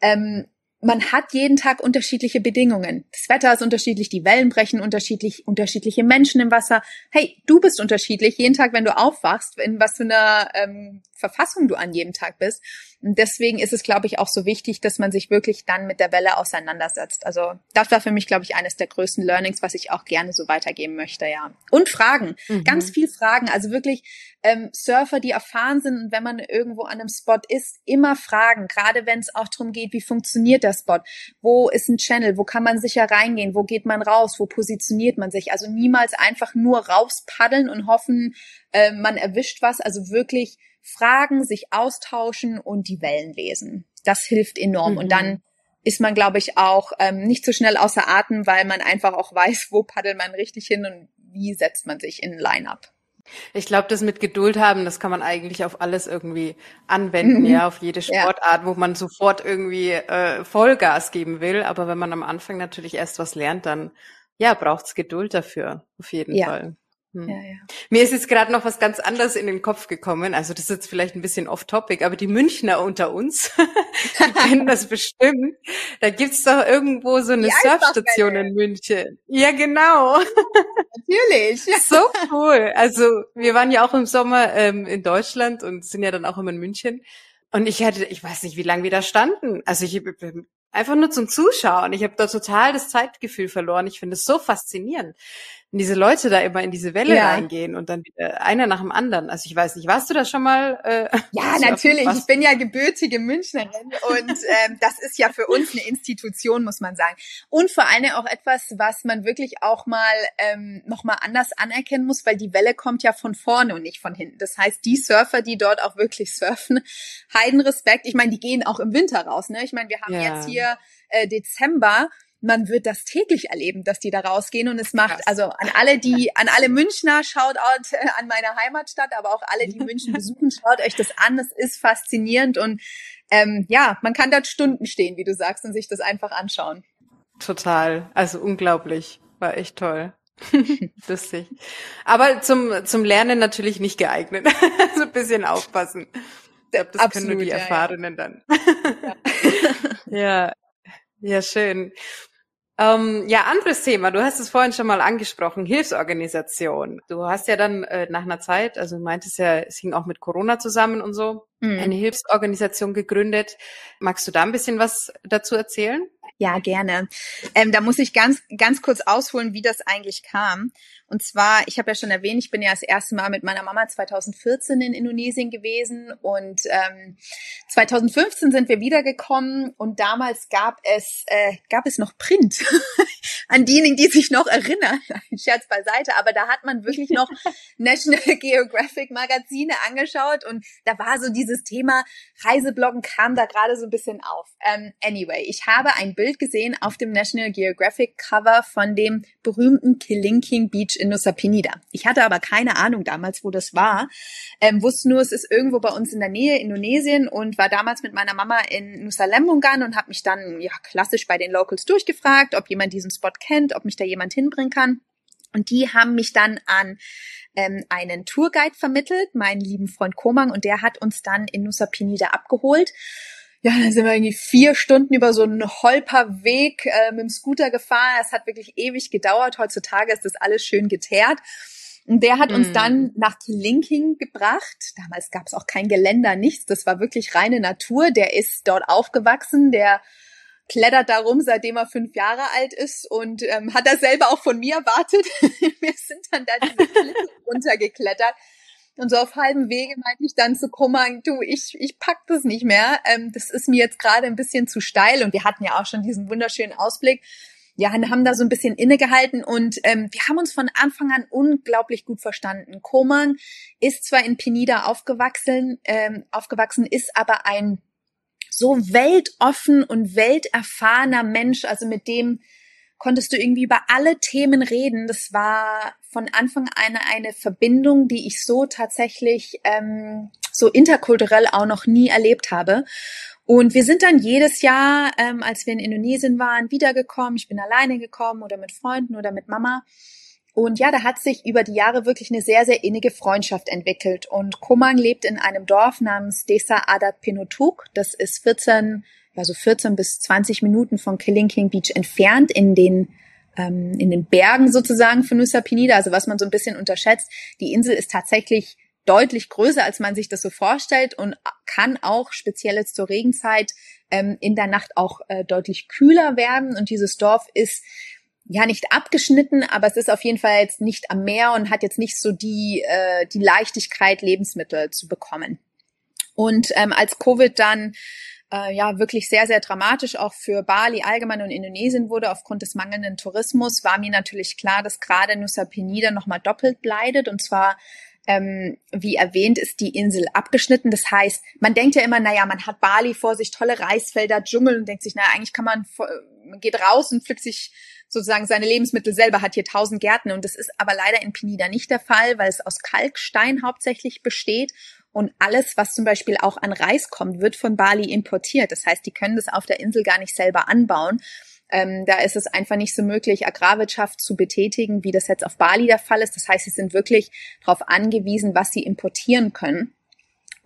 Ähm, man hat jeden Tag unterschiedliche Bedingungen. Das Wetter ist unterschiedlich, die Wellen brechen unterschiedlich, unterschiedliche Menschen im Wasser. Hey, du bist unterschiedlich jeden Tag, wenn du aufwachst, in was für einer ähm, Verfassung du an jedem Tag bist. Und deswegen ist es, glaube ich, auch so wichtig, dass man sich wirklich dann mit der Welle auseinandersetzt. Also das war für mich, glaube ich, eines der größten Learnings, was ich auch gerne so weitergeben möchte, ja. Und Fragen, mhm. ganz viel Fragen. Also wirklich ähm, Surfer, die erfahren sind und wenn man irgendwo an einem Spot ist, immer fragen. Gerade wenn es auch darum geht, wie funktioniert der Spot? Wo ist ein Channel? Wo kann man sicher reingehen? Wo geht man raus? Wo positioniert man sich? Also niemals einfach nur rauspaddeln und hoffen, äh, man erwischt was. Also wirklich fragen, sich austauschen und die Wellen lesen. Das hilft enorm. Mhm. Und dann ist man, glaube ich, auch ähm, nicht so schnell außer Atem, weil man einfach auch weiß, wo paddelt man richtig hin und wie setzt man sich in ein Line-up. Ich glaube, das mit Geduld haben, das kann man eigentlich auf alles irgendwie anwenden, mhm. ja, auf jede Sportart, ja. wo man sofort irgendwie äh, Vollgas geben will. Aber wenn man am Anfang natürlich erst was lernt, dann ja, braucht's Geduld dafür, auf jeden ja. Fall. Hm. Ja, ja. Mir ist jetzt gerade noch was ganz anderes in den Kopf gekommen. Also das ist jetzt vielleicht ein bisschen off-topic, aber die Münchner unter uns, die kennen das bestimmt. Da gibt's doch irgendwo so eine Surfstation in München. Ja, genau. Natürlich. so cool. Also wir waren ja auch im Sommer ähm, in Deutschland und sind ja dann auch immer in München. Und ich hatte, ich weiß nicht, wie lange wir da standen. Also ich einfach nur zum Zuschauen. Ich habe da total das Zeitgefühl verloren. Ich finde es so faszinierend wenn diese Leute da immer in diese Welle ja. reingehen und dann wieder einer nach dem anderen. Also ich weiß nicht, warst du da schon mal? Äh, ja, natürlich. Ich bin ja gebürtige Münchnerin und ähm, das ist ja für uns eine Institution, muss man sagen. Und vor allem auch etwas, was man wirklich auch mal ähm, noch mal anders anerkennen muss, weil die Welle kommt ja von vorne und nicht von hinten. Das heißt, die Surfer, die dort auch wirklich surfen, heiden Respekt. Ich meine, die gehen auch im Winter raus. Ne? Ich meine, wir haben ja. jetzt hier äh, Dezember man wird das täglich erleben, dass die da rausgehen und es macht, Krass. also an alle, die, an alle Münchner, schaut äh, an meine Heimatstadt, aber auch alle, die München besuchen, schaut euch das an, es ist faszinierend und ähm, ja, man kann dort Stunden stehen, wie du sagst, und sich das einfach anschauen. Total, also unglaublich, war echt toll. Lustig. Aber zum, zum Lernen natürlich nicht geeignet. so ein bisschen aufpassen. Ich glaube, das Absolut, können nur die Erfahrenen ja, ja. dann. ja, ja, schön. Ähm, ja, anderes Thema. Du hast es vorhin schon mal angesprochen, Hilfsorganisation. Du hast ja dann äh, nach einer Zeit, also du meintest ja, es hing auch mit Corona zusammen und so, mhm. eine Hilfsorganisation gegründet. Magst du da ein bisschen was dazu erzählen? Ja, gerne. Ähm, da muss ich ganz, ganz kurz ausholen, wie das eigentlich kam. Und zwar, ich habe ja schon erwähnt, ich bin ja das erste Mal mit meiner Mama 2014 in Indonesien gewesen. Und ähm, 2015 sind wir wiedergekommen. Und damals gab es äh, gab es noch Print. An diejenigen, die sich noch erinnern, Scherz beiseite, aber da hat man wirklich noch National Geographic Magazine angeschaut. Und da war so dieses Thema Reisebloggen kam da gerade so ein bisschen auf. Ähm, anyway, ich habe ein Bild gesehen auf dem National Geographic Cover von dem berühmten Kilinking Beach in Nusa Penida. Ich hatte aber keine Ahnung damals, wo das war. Ähm, wusste nur, es ist irgendwo bei uns in der Nähe, Indonesien und war damals mit meiner Mama in Nusa Lembongan und habe mich dann ja klassisch bei den Locals durchgefragt, ob jemand diesen Spot kennt, ob mich da jemand hinbringen kann. Und die haben mich dann an ähm, einen Tourguide vermittelt, meinen lieben Freund Komang, und der hat uns dann in Nusa Penida abgeholt ja, dann sind wir irgendwie vier Stunden über so einen Holperweg äh, mit dem Scooter gefahren. Es hat wirklich ewig gedauert. Heutzutage ist das alles schön geteert. Und der hat uns mm. dann nach Linking gebracht. Damals gab es auch kein Geländer, nichts. Das war wirklich reine Natur. Der ist dort aufgewachsen. Der klettert darum, seitdem er fünf Jahre alt ist und ähm, hat er selber auch von mir erwartet. wir sind dann da diese Klippe runtergeklettert. Und so auf halbem Wege meinte ich dann zu Kummern, du, ich, ich pack das nicht mehr. Ähm, das ist mir jetzt gerade ein bisschen zu steil. Und wir hatten ja auch schon diesen wunderschönen Ausblick. ja, haben da so ein bisschen innegehalten und ähm, wir haben uns von Anfang an unglaublich gut verstanden. Koman ist zwar in Penida aufgewachsen, ähm, aufgewachsen, ist aber ein so weltoffen und welterfahrener Mensch, also mit dem konntest du irgendwie über alle Themen reden. Das war von Anfang an eine, Verbindung, die ich so tatsächlich ähm, so interkulturell auch noch nie erlebt habe. Und wir sind dann jedes Jahr, ähm, als wir in Indonesien waren, wiedergekommen. Ich bin alleine gekommen oder mit Freunden oder mit Mama. Und ja, da hat sich über die Jahre wirklich eine sehr, sehr innige Freundschaft entwickelt. Und Komang lebt in einem Dorf namens Desa Adat Pinotuk. Das ist 14, also 14 bis 20 Minuten von Killing Beach entfernt in den ähm, in den Bergen sozusagen von Nusa Penida, also was man so ein bisschen unterschätzt. Die Insel ist tatsächlich deutlich größer, als man sich das so vorstellt und kann auch speziell jetzt zur Regenzeit ähm, in der Nacht auch äh, deutlich kühler werden. Und dieses Dorf ist ja nicht abgeschnitten, aber es ist auf jeden Fall jetzt nicht am Meer und hat jetzt nicht so die, äh, die Leichtigkeit, Lebensmittel zu bekommen. Und ähm, als Covid dann äh, ja wirklich sehr, sehr dramatisch auch für Bali allgemein und Indonesien wurde aufgrund des mangelnden Tourismus, war mir natürlich klar, dass gerade Nusa Penida nochmal doppelt leidet. Und zwar ähm, wie erwähnt, ist die Insel abgeschnitten. Das heißt, man denkt ja immer, naja, man hat Bali vor sich, tolle Reisfelder, Dschungel und denkt sich, naja, eigentlich kann man, man geht raus und pflückt sich sozusagen seine Lebensmittel selber, hat hier tausend Gärten. Und das ist aber leider in Penida nicht der Fall, weil es aus Kalkstein hauptsächlich besteht. Und alles, was zum Beispiel auch an Reis kommt, wird von Bali importiert. Das heißt, die können das auf der Insel gar nicht selber anbauen. Ähm, da ist es einfach nicht so möglich, Agrarwirtschaft zu betätigen, wie das jetzt auf Bali der Fall ist. Das heißt, sie sind wirklich darauf angewiesen, was sie importieren können.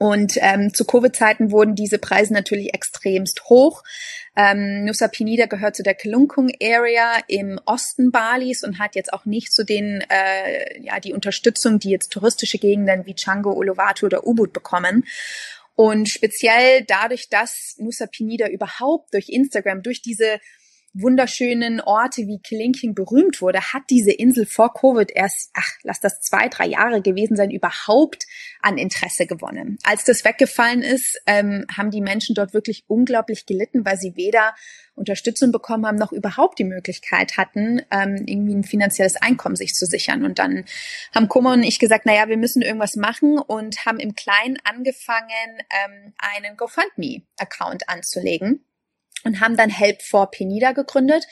Und ähm, zu Covid-Zeiten wurden diese Preise natürlich extremst hoch. Ähm, Nusa Penida gehört zu der Kelungkung Area im Osten Balis und hat jetzt auch nicht so den äh, ja die Unterstützung, die jetzt touristische Gegenden wie Canggu, Uluwatu oder Ubud bekommen. Und speziell dadurch, dass Nusa Penida überhaupt durch Instagram, durch diese wunderschönen Orte wie Klinking berühmt wurde, hat diese Insel vor Covid erst, ach, lass das zwei, drei Jahre gewesen sein, überhaupt an Interesse gewonnen. Als das weggefallen ist, ähm, haben die Menschen dort wirklich unglaublich gelitten, weil sie weder Unterstützung bekommen haben, noch überhaupt die Möglichkeit hatten, ähm, irgendwie ein finanzielles Einkommen sich zu sichern. Und dann haben Kummer und ich gesagt, na ja, wir müssen irgendwas machen und haben im Kleinen angefangen, ähm, einen GoFundMe-Account anzulegen und haben dann Help for Penida gegründet.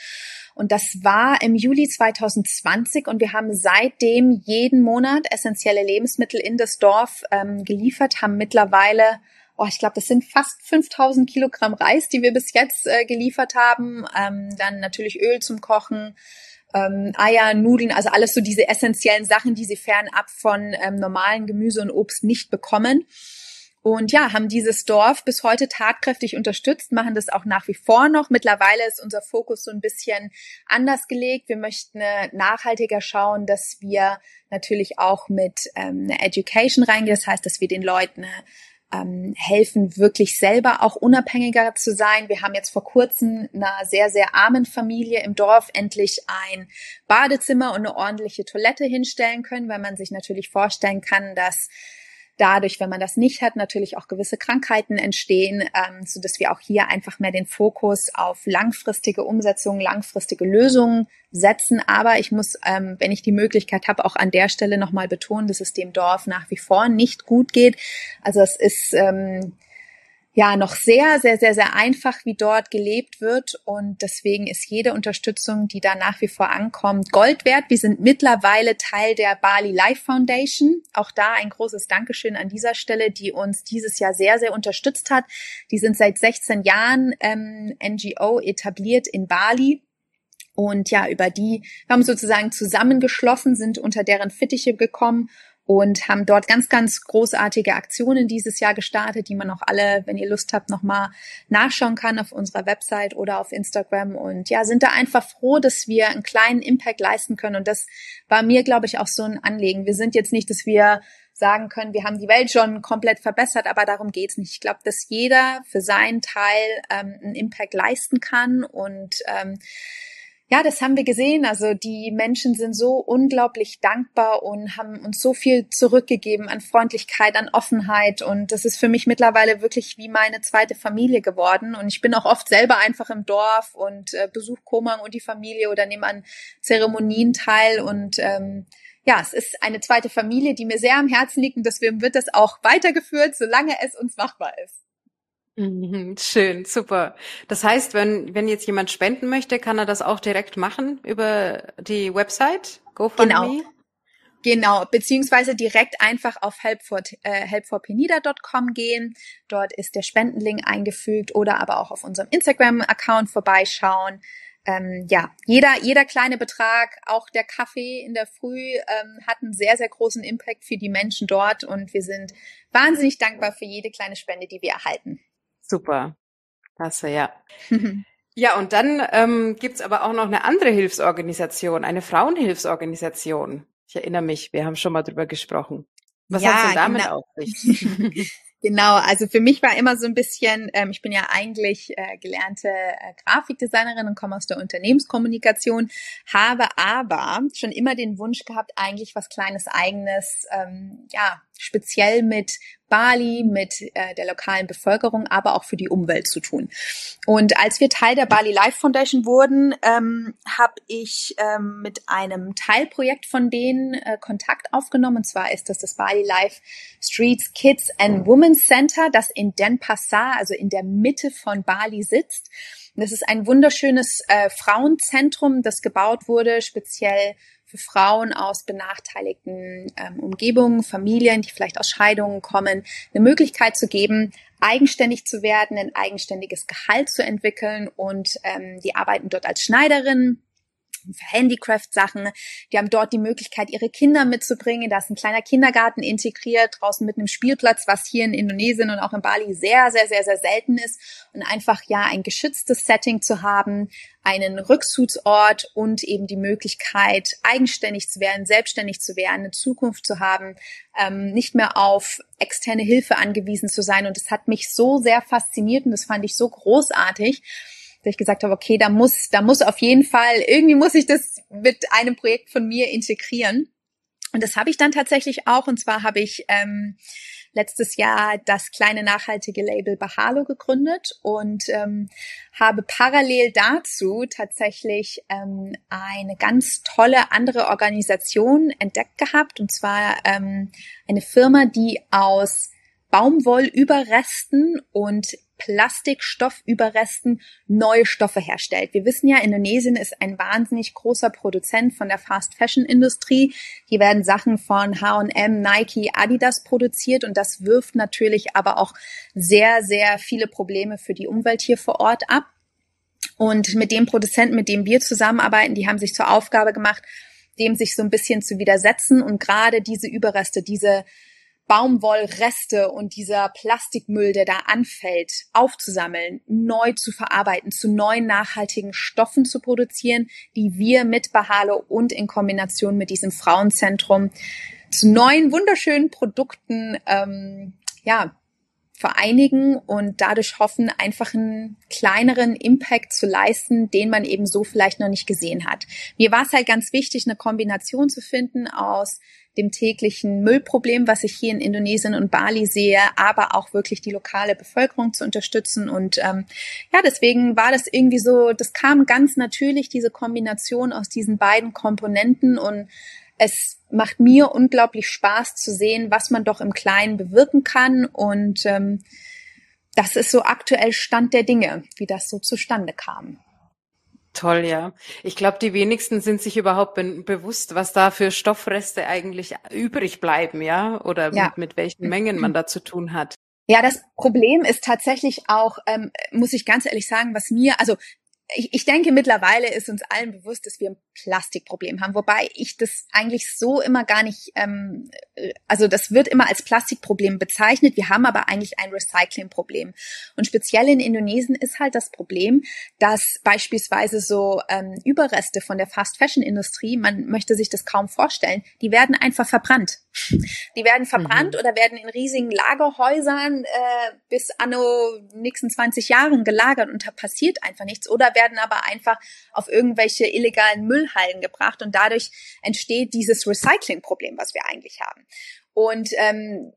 Und das war im Juli 2020 und wir haben seitdem jeden Monat essentielle Lebensmittel in das Dorf ähm, geliefert, haben mittlerweile, oh, ich glaube, das sind fast 5000 Kilogramm Reis, die wir bis jetzt äh, geliefert haben. Ähm, dann natürlich Öl zum Kochen, ähm, Eier, Nudeln, also alles so diese essentiellen Sachen, die sie fernab von ähm, normalen Gemüse und Obst nicht bekommen. Und ja, haben dieses Dorf bis heute tatkräftig unterstützt, machen das auch nach wie vor noch. Mittlerweile ist unser Fokus so ein bisschen anders gelegt. Wir möchten äh, nachhaltiger schauen, dass wir natürlich auch mit ähm, einer Education reingehen. Das heißt, dass wir den Leuten ähm, helfen, wirklich selber auch unabhängiger zu sein. Wir haben jetzt vor kurzem einer sehr, sehr armen Familie im Dorf endlich ein Badezimmer und eine ordentliche Toilette hinstellen können, weil man sich natürlich vorstellen kann, dass dadurch, wenn man das nicht hat, natürlich auch gewisse Krankheiten entstehen, ähm, so dass wir auch hier einfach mehr den Fokus auf langfristige Umsetzung, langfristige Lösungen setzen. Aber ich muss, ähm, wenn ich die Möglichkeit habe, auch an der Stelle nochmal betonen, dass es dem Dorf nach wie vor nicht gut geht. Also es ist ähm, ja noch sehr, sehr, sehr, sehr einfach, wie dort gelebt wird. Und deswegen ist jede Unterstützung, die da nach wie vor ankommt, Gold wert. Wir sind mittlerweile Teil der Bali Life Foundation. Auch da ein großes Dankeschön an dieser Stelle, die uns dieses Jahr sehr, sehr unterstützt hat. Die sind seit 16 Jahren ähm, NGO etabliert in Bali. Und ja, über die wir haben sozusagen zusammengeschlossen, sind unter deren Fittiche gekommen und haben dort ganz, ganz großartige Aktionen dieses Jahr gestartet, die man auch alle, wenn ihr Lust habt, nochmal nachschauen kann auf unserer Website oder auf Instagram. Und ja, sind da einfach froh, dass wir einen kleinen Impact leisten können. Und das war mir, glaube ich, auch so ein Anliegen. Wir sind jetzt nicht, dass wir sagen können, wir haben die Welt schon komplett verbessert, aber darum geht's nicht. Ich glaube, dass jeder für seinen Teil ähm, einen Impact leisten kann und ähm, Ja, das haben wir gesehen. Also die Menschen sind so unglaublich dankbar und haben uns so viel zurückgegeben an Freundlichkeit, an Offenheit. Und das ist für mich mittlerweile wirklich wie meine zweite Familie geworden. Und ich bin auch oft selber einfach im Dorf und äh, besuche Komang und die Familie oder nehme an Zeremonien teil. Und ähm, ja, es ist eine zweite Familie, die mir sehr am Herzen liegt und deswegen wird das auch weitergeführt, solange es uns machbar ist. Mhm, schön, super. Das heißt, wenn, wenn jetzt jemand spenden möchte, kann er das auch direkt machen über die Website GoFundMe? Genau. Genau, beziehungsweise direkt einfach auf helpfor, äh, helpforpenida.com gehen. Dort ist der Spendenlink eingefügt oder aber auch auf unserem Instagram-Account vorbeischauen. Ähm, ja, jeder, jeder kleine Betrag, auch der Kaffee in der Früh, ähm, hat einen sehr, sehr großen Impact für die Menschen dort und wir sind wahnsinnig dankbar für jede kleine Spende, die wir erhalten. Super. Klasse, ja. ja, und dann ähm, gibt aber auch noch eine andere Hilfsorganisation, eine Frauenhilfsorganisation. Ich erinnere mich, wir haben schon mal drüber gesprochen. Was ja, hat denn damit genau. auf sich? Genau, also für mich war immer so ein bisschen, ähm, ich bin ja eigentlich äh, gelernte äh, Grafikdesignerin und komme aus der Unternehmenskommunikation, habe aber schon immer den Wunsch gehabt, eigentlich was kleines eigenes, ähm, ja, speziell mit Bali, mit äh, der lokalen Bevölkerung, aber auch für die Umwelt zu tun. Und als wir Teil der Bali Life Foundation wurden, ähm, habe ich ähm, mit einem Teilprojekt von denen äh, Kontakt aufgenommen. Und zwar ist das das Bali Life Streets Kids and Women's Center, das in Denpasar, also in der Mitte von Bali sitzt. Das ist ein wunderschönes äh, Frauenzentrum, das gebaut wurde, speziell für Frauen aus benachteiligten ähm, Umgebungen, Familien, die vielleicht aus Scheidungen kommen, eine Möglichkeit zu geben, eigenständig zu werden, ein eigenständiges Gehalt zu entwickeln und ähm, die arbeiten dort als Schneiderin. für Handicraft-Sachen. Die haben dort die Möglichkeit, ihre Kinder mitzubringen. Da ist ein kleiner Kindergarten integriert, draußen mit einem Spielplatz, was hier in Indonesien und auch in Bali sehr, sehr, sehr, sehr selten ist. Und einfach ja ein geschütztes Setting zu haben, einen Rückzugsort und eben die Möglichkeit, eigenständig zu werden, selbstständig zu werden, eine Zukunft zu haben, ähm, nicht mehr auf externe Hilfe angewiesen zu sein. Und das hat mich so sehr fasziniert und das fand ich so großartig dass ich gesagt habe, okay, da muss, da muss auf jeden Fall, irgendwie muss ich das mit einem Projekt von mir integrieren. Und das habe ich dann tatsächlich auch. Und zwar habe ich ähm, letztes Jahr das kleine nachhaltige Label Bahalo gegründet und ähm, habe parallel dazu tatsächlich ähm, eine ganz tolle andere Organisation entdeckt gehabt. Und zwar ähm, eine Firma, die aus Baumwollüberresten und Plastikstoffüberresten neue Stoffe herstellt. Wir wissen ja, Indonesien ist ein wahnsinnig großer Produzent von der Fast Fashion Industrie. Hier werden Sachen von H&M, Nike, Adidas produziert und das wirft natürlich aber auch sehr, sehr viele Probleme für die Umwelt hier vor Ort ab. Und mit dem Produzenten, mit dem wir zusammenarbeiten, die haben sich zur Aufgabe gemacht, dem sich so ein bisschen zu widersetzen und gerade diese Überreste, diese Baumwollreste und dieser Plastikmüll, der da anfällt, aufzusammeln, neu zu verarbeiten, zu neuen nachhaltigen Stoffen zu produzieren, die wir mit Bahalo und in Kombination mit diesem Frauenzentrum zu neuen wunderschönen Produkten ähm, ja vereinigen und dadurch hoffen, einfach einen kleineren Impact zu leisten, den man eben so vielleicht noch nicht gesehen hat. Mir war es halt ganz wichtig, eine Kombination zu finden aus dem täglichen Müllproblem, was ich hier in Indonesien und Bali sehe, aber auch wirklich die lokale Bevölkerung zu unterstützen. Und ähm, ja, deswegen war das irgendwie so, das kam ganz natürlich, diese Kombination aus diesen beiden Komponenten und es macht mir unglaublich Spaß zu sehen, was man doch im Kleinen bewirken kann. Und ähm, das ist so aktuell Stand der Dinge, wie das so zustande kam. Toll, ja. Ich glaube, die wenigsten sind sich überhaupt be bewusst, was da für Stoffreste eigentlich übrig bleiben, ja, oder ja. Mit, mit welchen Mengen man da zu tun hat. Ja, das Problem ist tatsächlich auch, ähm, muss ich ganz ehrlich sagen, was mir, also ich, ich denke, mittlerweile ist uns allen bewusst, dass wir ein Plastikproblem haben, wobei ich das eigentlich so immer gar nicht, ähm, also das wird immer als Plastikproblem bezeichnet. Wir haben aber eigentlich ein Recyclingproblem. Und speziell in Indonesien ist halt das Problem, dass beispielsweise so ähm, Überreste von der Fast Fashion Industrie, man möchte sich das kaum vorstellen, die werden einfach verbrannt. Die werden verbrannt mhm. oder werden in riesigen Lagerhäusern äh, bis anno nächsten 20 Jahren gelagert und da passiert einfach nichts oder werden aber einfach auf irgendwelche illegalen Müllhallen gebracht und dadurch entsteht dieses Recycling-Problem, was wir eigentlich haben. Und ähm,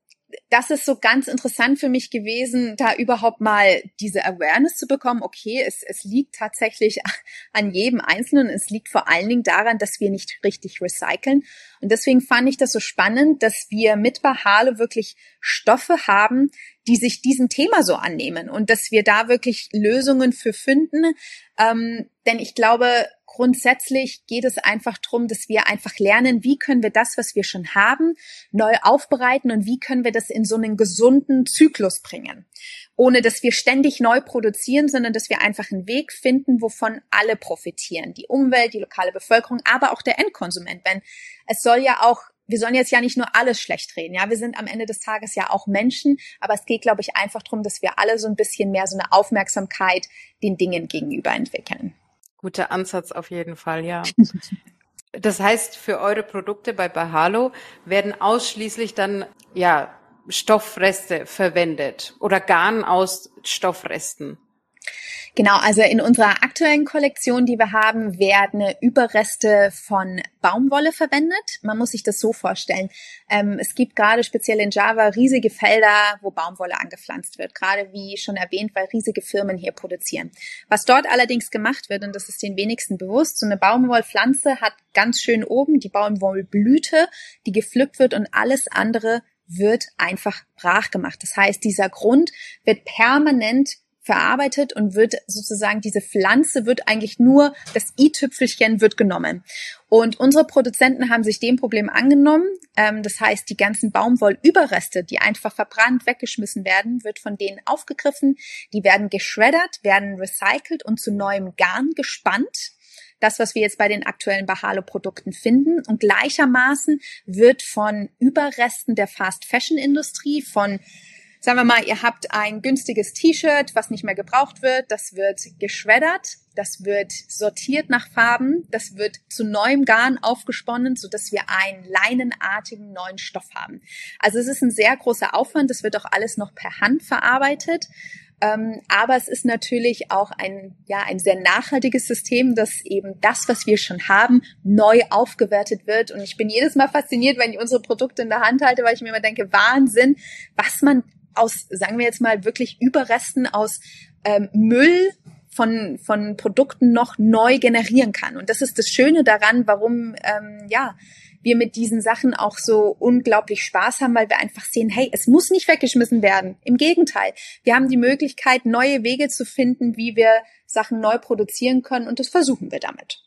das ist so ganz interessant für mich gewesen, da überhaupt mal diese Awareness zu bekommen. Okay, es, es liegt tatsächlich an jedem Einzelnen. Es liegt vor allen Dingen daran, dass wir nicht richtig recyceln. Und deswegen fand ich das so spannend, dass wir mit Bahale wirklich Stoffe haben, die sich diesem Thema so annehmen und dass wir da wirklich Lösungen für finden. Ähm, denn ich glaube, grundsätzlich geht es einfach darum, dass wir einfach lernen, wie können wir das, was wir schon haben, neu aufbereiten und wie können wir das in so einen gesunden Zyklus bringen. Ohne dass wir ständig neu produzieren, sondern dass wir einfach einen Weg finden, wovon alle profitieren. Die Umwelt, die lokale Bevölkerung, aber auch der Endkonsument. Denn es soll ja auch wir sollen jetzt ja nicht nur alles schlecht reden. Ja, wir sind am Ende des Tages ja auch Menschen, aber es geht, glaube ich, einfach darum, dass wir alle so ein bisschen mehr so eine Aufmerksamkeit den Dingen gegenüber entwickeln. Guter Ansatz auf jeden Fall, ja. Das heißt, für eure Produkte bei Bahalo werden ausschließlich dann, ja, Stoffreste verwendet oder Garn aus Stoffresten. Genau, also in unserer aktuellen Kollektion, die wir haben, werden Überreste von Baumwolle verwendet. Man muss sich das so vorstellen. Ähm, es gibt gerade speziell in Java riesige Felder, wo Baumwolle angepflanzt wird. Gerade wie schon erwähnt, weil riesige Firmen hier produzieren. Was dort allerdings gemacht wird, und das ist den wenigsten bewusst, so eine Baumwollpflanze hat ganz schön oben die Baumwollblüte, die gepflückt wird und alles andere wird einfach brach gemacht. Das heißt, dieser Grund wird permanent verarbeitet und wird sozusagen diese Pflanze wird eigentlich nur das i-Tüpfelchen wird genommen. Und unsere Produzenten haben sich dem Problem angenommen. Ähm, das heißt, die ganzen Baumwollüberreste, die einfach verbrannt, weggeschmissen werden, wird von denen aufgegriffen. Die werden geschreddert, werden recycelt und zu neuem Garn gespannt das, was wir jetzt bei den aktuellen Bahalo-Produkten finden. Und gleichermaßen wird von Überresten der Fast-Fashion-Industrie, von Sagen wir mal, ihr habt ein günstiges T-Shirt, was nicht mehr gebraucht wird, das wird geschreddert, das wird sortiert nach Farben, das wird zu neuem Garn aufgesponnen, so dass wir einen leinenartigen neuen Stoff haben. Also es ist ein sehr großer Aufwand, das wird auch alles noch per Hand verarbeitet. Ähm, aber es ist natürlich auch ein, ja, ein sehr nachhaltiges System, dass eben das, was wir schon haben, neu aufgewertet wird. Und ich bin jedes Mal fasziniert, wenn ich unsere Produkte in der Hand halte, weil ich mir immer denke, Wahnsinn, was man aus, sagen wir jetzt mal, wirklich Überresten aus ähm, Müll von, von Produkten noch neu generieren kann. Und das ist das Schöne daran, warum ähm, ja wir mit diesen Sachen auch so unglaublich Spaß haben, weil wir einfach sehen, hey, es muss nicht weggeschmissen werden. Im Gegenteil, wir haben die Möglichkeit, neue Wege zu finden, wie wir Sachen neu produzieren können und das versuchen wir damit.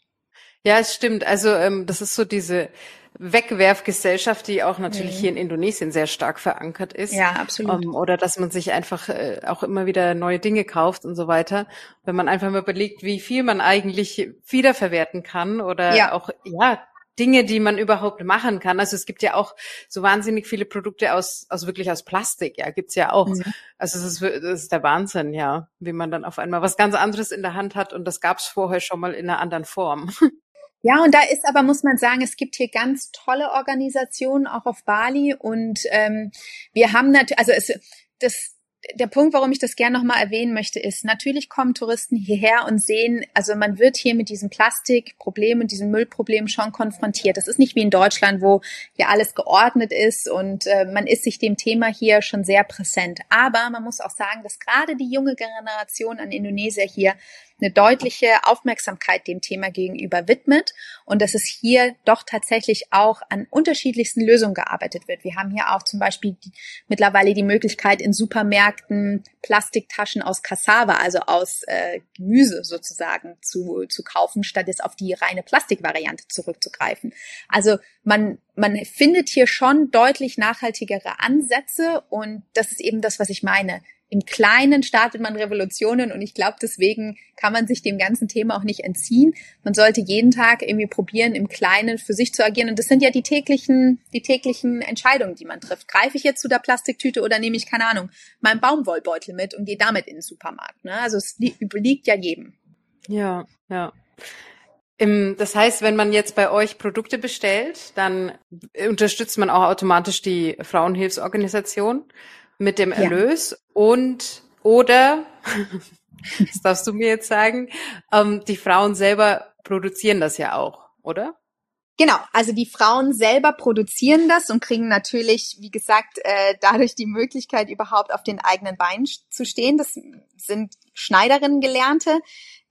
Ja, es stimmt. Also ähm, das ist so diese Wegwerfgesellschaft, die auch natürlich mhm. hier in Indonesien sehr stark verankert ist. Ja, absolut. Um, ähm, oder dass man sich einfach äh, auch immer wieder neue Dinge kauft und so weiter. Wenn man einfach mal überlegt, wie viel man eigentlich wiederverwerten kann oder ja. auch, ja, Dinge, die man überhaupt machen kann. Also es gibt ja auch so wahnsinnig viele Produkte aus, aus wirklich aus Plastik, ja, gibt's ja auch. Mhm. Also es ist, das ist der Wahnsinn, ja, wie man dann auf einmal was ganz anderes in der Hand hat und das gab's vorher schon mal in einer anderen Form. Ja, und da ist aber, muss man sagen, es gibt hier ganz tolle Organisationen auch auf Bali und ähm, wir haben natürlich, also es, das der Punkt, warum ich das gerne nochmal erwähnen möchte, ist, natürlich kommen Touristen hierher und sehen, also man wird hier mit diesem Plastikproblem und diesem Müllproblem schon konfrontiert. Das ist nicht wie in Deutschland, wo hier alles geordnet ist und äh, man ist sich dem Thema hier schon sehr präsent. Aber man muss auch sagen, dass gerade die junge Generation an Indonesier hier eine deutliche Aufmerksamkeit dem Thema gegenüber widmet und dass es hier doch tatsächlich auch an unterschiedlichsten Lösungen gearbeitet wird. Wir haben hier auch zum Beispiel die, mittlerweile die Möglichkeit in Supermärkten Plastiktaschen aus Cassava, also aus äh, Gemüse sozusagen zu, zu kaufen, statt jetzt auf die reine Plastikvariante zurückzugreifen. Also man, man findet hier schon deutlich nachhaltigere Ansätze und das ist eben das, was ich meine im Kleinen startet man Revolutionen und ich glaube, deswegen kann man sich dem ganzen Thema auch nicht entziehen. Man sollte jeden Tag irgendwie probieren, im Kleinen für sich zu agieren. Und das sind ja die täglichen, die täglichen Entscheidungen, die man trifft. Greife ich jetzt zu der Plastiktüte oder nehme ich, keine Ahnung, meinen Baumwollbeutel mit und gehe damit in den Supermarkt? Ne? Also es überliegt ja jedem. Ja, ja. Das heißt, wenn man jetzt bei euch Produkte bestellt, dann unterstützt man auch automatisch die Frauenhilfsorganisation mit dem Erlös ja. und oder, das darfst du mir jetzt sagen, ähm, die Frauen selber produzieren das ja auch, oder? Genau, also die Frauen selber produzieren das und kriegen natürlich, wie gesagt, äh, dadurch die Möglichkeit, überhaupt auf den eigenen Beinen zu stehen. Das sind Schneiderinnen gelernte,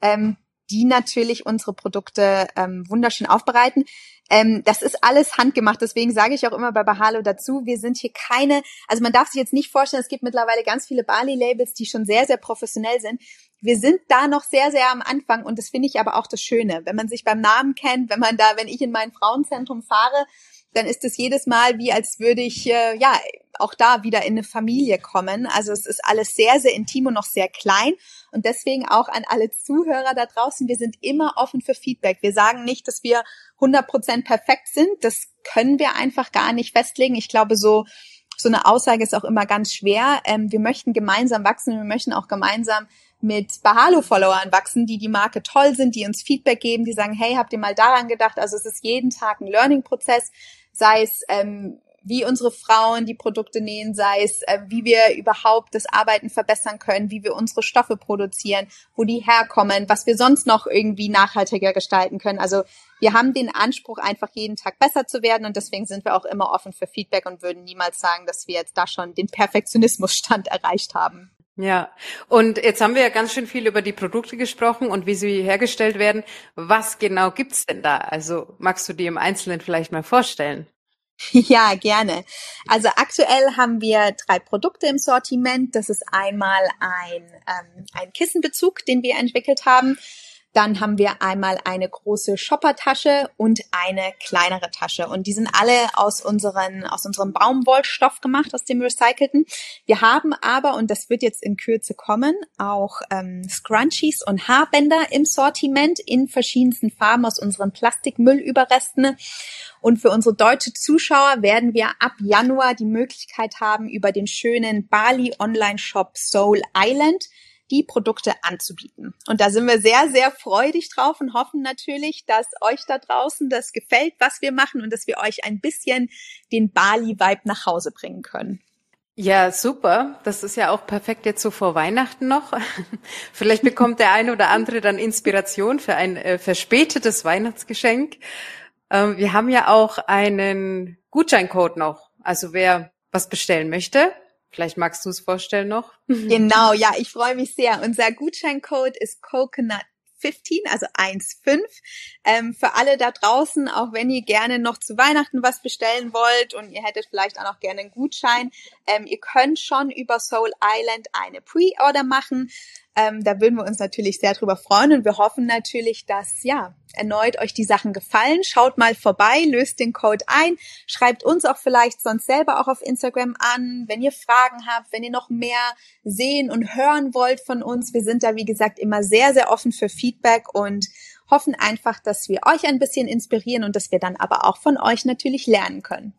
ähm, die natürlich unsere Produkte ähm, wunderschön aufbereiten. Ähm, das ist alles handgemacht, deswegen sage ich auch immer bei Bahalo dazu, wir sind hier keine, also man darf sich jetzt nicht vorstellen, es gibt mittlerweile ganz viele Bali-Labels, die schon sehr, sehr professionell sind. Wir sind da noch sehr, sehr am Anfang und das finde ich aber auch das Schöne. Wenn man sich beim Namen kennt, wenn man da, wenn ich in mein Frauenzentrum fahre, dann ist es jedes Mal wie, als würde ich äh, ja auch da wieder in eine Familie kommen. Also es ist alles sehr, sehr intim und noch sehr klein. Und deswegen auch an alle Zuhörer da draußen, wir sind immer offen für Feedback. Wir sagen nicht, dass wir 100% perfekt sind. Das können wir einfach gar nicht festlegen. Ich glaube, so, so eine Aussage ist auch immer ganz schwer. Ähm, wir möchten gemeinsam wachsen. Wir möchten auch gemeinsam mit Bahalo-Followern wachsen, die die Marke toll sind, die uns Feedback geben, die sagen, hey, habt ihr mal daran gedacht? Also es ist jeden Tag ein Learning-Prozess sei es ähm, wie unsere Frauen die Produkte nähen, sei es, äh, wie wir überhaupt das Arbeiten verbessern können, wie wir unsere Stoffe produzieren, wo die herkommen, was wir sonst noch irgendwie nachhaltiger gestalten können. Also wir haben den Anspruch, einfach jeden Tag besser zu werden und deswegen sind wir auch immer offen für Feedback und würden niemals sagen, dass wir jetzt da schon den Perfektionismusstand erreicht haben. Ja, und jetzt haben wir ja ganz schön viel über die Produkte gesprochen und wie sie hergestellt werden. Was genau gibt's denn da? Also magst du dir im Einzelnen vielleicht mal vorstellen? Ja, gerne. Also aktuell haben wir drei Produkte im Sortiment. Das ist einmal ein, ähm, ein Kissenbezug, den wir entwickelt haben. Dann haben wir einmal eine große Shoppertasche und eine kleinere Tasche. Und die sind alle aus, unseren, aus unserem Baumwollstoff gemacht, aus dem recycelten. Wir haben aber, und das wird jetzt in Kürze kommen, auch ähm, Scrunchies und Haarbänder im Sortiment in verschiedensten Farben aus unseren Plastikmüllüberresten. Und für unsere deutsche Zuschauer werden wir ab Januar die Möglichkeit haben, über den schönen Bali Online Shop Soul Island die Produkte anzubieten. Und da sind wir sehr, sehr freudig drauf und hoffen natürlich, dass euch da draußen das gefällt, was wir machen und dass wir euch ein bisschen den Bali-Vibe nach Hause bringen können. Ja, super. Das ist ja auch perfekt jetzt so vor Weihnachten noch. Vielleicht bekommt der eine oder andere dann Inspiration für ein äh, verspätetes Weihnachtsgeschenk. Ähm, wir haben ja auch einen Gutscheincode noch. Also wer was bestellen möchte, Vielleicht magst du es vorstellen noch. Genau, ja, ich freue mich sehr. Unser Gutscheincode ist Coconut 15, also 1,5. Ähm, für alle da draußen, auch wenn ihr gerne noch zu Weihnachten was bestellen wollt und ihr hättet vielleicht auch noch gerne einen Gutschein, ähm, ihr könnt schon über Soul Island eine Pre-Order machen. Ähm, da würden wir uns natürlich sehr drüber freuen und wir hoffen natürlich, dass ja erneut euch die Sachen gefallen. Schaut mal vorbei, löst den Code ein, schreibt uns auch vielleicht sonst selber auch auf Instagram an, wenn ihr Fragen habt, wenn ihr noch mehr sehen und hören wollt von uns. Wir sind da wie gesagt immer sehr sehr offen für Feedback und hoffen einfach, dass wir euch ein bisschen inspirieren und dass wir dann aber auch von euch natürlich lernen können.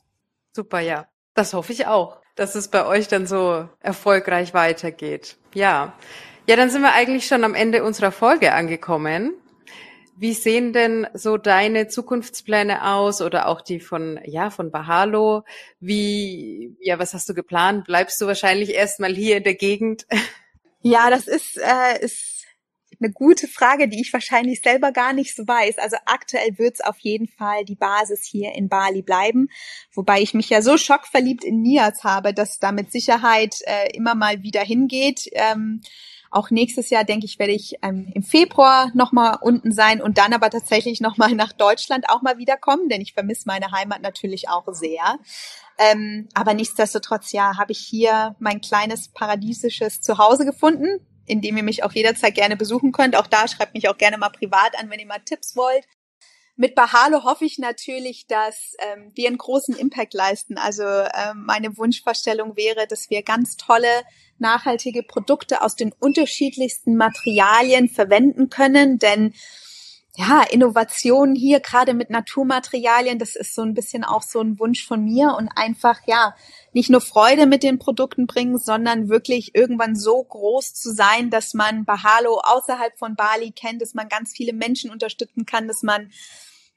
Super, ja. Das hoffe ich auch, dass es bei euch dann so erfolgreich weitergeht. Ja. Ja, dann sind wir eigentlich schon am Ende unserer Folge angekommen. Wie sehen denn so deine Zukunftspläne aus oder auch die von, ja, von Bahalo? Wie, ja, was hast du geplant? Bleibst du wahrscheinlich erstmal hier in der Gegend? Ja, das ist, äh, ist eine gute Frage, die ich wahrscheinlich selber gar nicht so weiß. Also aktuell wird's auf jeden Fall die Basis hier in Bali bleiben, wobei ich mich ja so schockverliebt in Nias habe, dass da mit Sicherheit äh, immer mal wieder hingeht. Ähm, auch nächstes Jahr, denke ich, werde ich ähm, im Februar nochmal unten sein und dann aber tatsächlich nochmal nach Deutschland auch mal wiederkommen, denn ich vermisse meine Heimat natürlich auch sehr. Ähm, aber nichtsdestotrotz, ja, habe ich hier mein kleines paradiesisches Zuhause gefunden, in dem ihr mich auch jederzeit gerne besuchen könnt. Auch da schreibt mich auch gerne mal privat an, wenn ihr mal Tipps wollt. Mit Bahalo hoffe ich natürlich, dass ähm, wir einen großen Impact leisten. Also ähm, meine Wunschvorstellung wäre, dass wir ganz tolle, nachhaltige Produkte aus den unterschiedlichsten Materialien verwenden können. Denn ja, Innovationen hier gerade mit Naturmaterialien, das ist so ein bisschen auch so ein Wunsch von mir und einfach, ja, nicht nur Freude mit den Produkten bringen, sondern wirklich irgendwann so groß zu sein, dass man Bahalo außerhalb von Bali kennt, dass man ganz viele Menschen unterstützen kann, dass man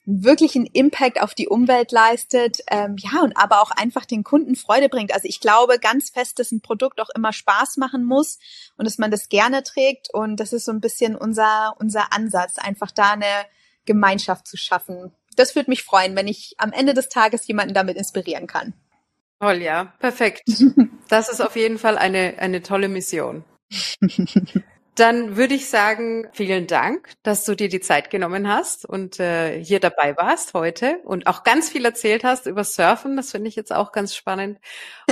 wirklich einen Impact auf die Umwelt leistet, ähm, ja, und aber auch einfach den Kunden Freude bringt. Also ich glaube ganz fest, dass ein Produkt auch immer Spaß machen muss und dass man das gerne trägt. Und das ist so ein bisschen unser, unser Ansatz, einfach da eine Gemeinschaft zu schaffen. Das würde mich freuen, wenn ich am Ende des Tages jemanden damit inspirieren kann. Toll, ja, perfekt. Das ist auf jeden Fall eine, eine tolle Mission. Dann würde ich sagen, vielen Dank, dass du dir die Zeit genommen hast und äh, hier dabei warst heute und auch ganz viel erzählt hast über Surfen. Das finde ich jetzt auch ganz spannend.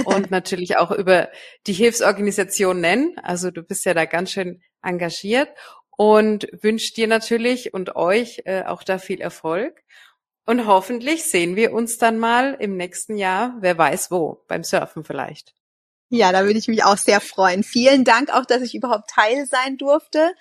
Und natürlich auch über die Hilfsorganisation nennen. Also du bist ja da ganz schön engagiert und wünsche dir natürlich und euch äh, auch da viel Erfolg. Und hoffentlich sehen wir uns dann mal im nächsten Jahr, wer weiß wo, beim Surfen vielleicht. Ja, da würde ich mich auch sehr freuen. Vielen Dank auch, dass ich überhaupt Teil sein durfte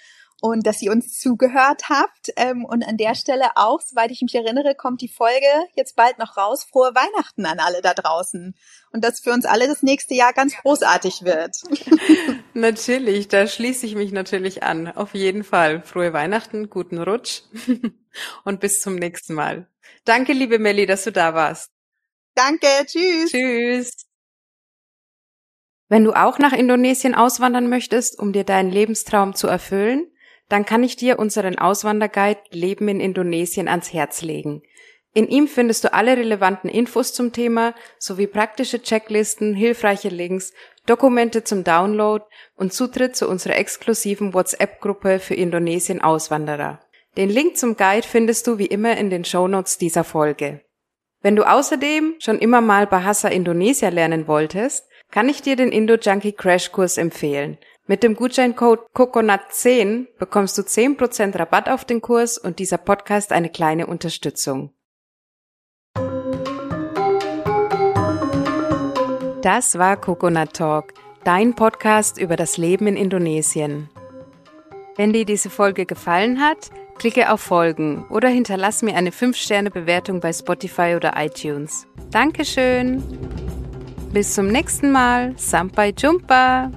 und dass ihr uns zugehört habt. Ähm, und an der Stelle auch, soweit ich mich erinnere, kommt die Folge jetzt bald noch raus. Frohe Weihnachten an alle da draußen. Und dass für uns alle das nächste Jahr ganz großartig wird. natürlich, da schließe ich mich natürlich an. Auf jeden Fall. Frohe Weihnachten, guten Rutsch und bis zum nächsten Mal. Danke, liebe Melli, dass du da warst. Danke, tschüss. Tschüss. Wenn du auch nach Indonesien auswandern möchtest, um dir deinen Lebenstraum zu erfüllen, dann kann ich dir unseren Auswanderguide Leben in Indonesien ans Herz legen. In ihm findest du alle relevanten Infos zum Thema sowie praktische Checklisten, hilfreiche Links, Dokumente zum Download und Zutritt zu unserer exklusiven WhatsApp-Gruppe für Indonesien-Auswanderer. Den Link zum Guide findest du wie immer in den Shownotes dieser Folge. Wenn du außerdem schon immer mal Bahasa Indonesia lernen wolltest, kann ich dir den Indo Junkie Crash Kurs empfehlen. Mit dem Gutscheincode COCONUT10 bekommst du 10% Rabatt auf den Kurs und dieser Podcast eine kleine Unterstützung. Das war Coconut Talk, dein Podcast über das Leben in Indonesien. Wenn dir diese Folge gefallen hat, klicke auf Folgen oder hinterlass mir eine 5-Sterne-Bewertung bei Spotify oder iTunes. Dankeschön! Bis zum nächsten Mal. Sampai Jumpa!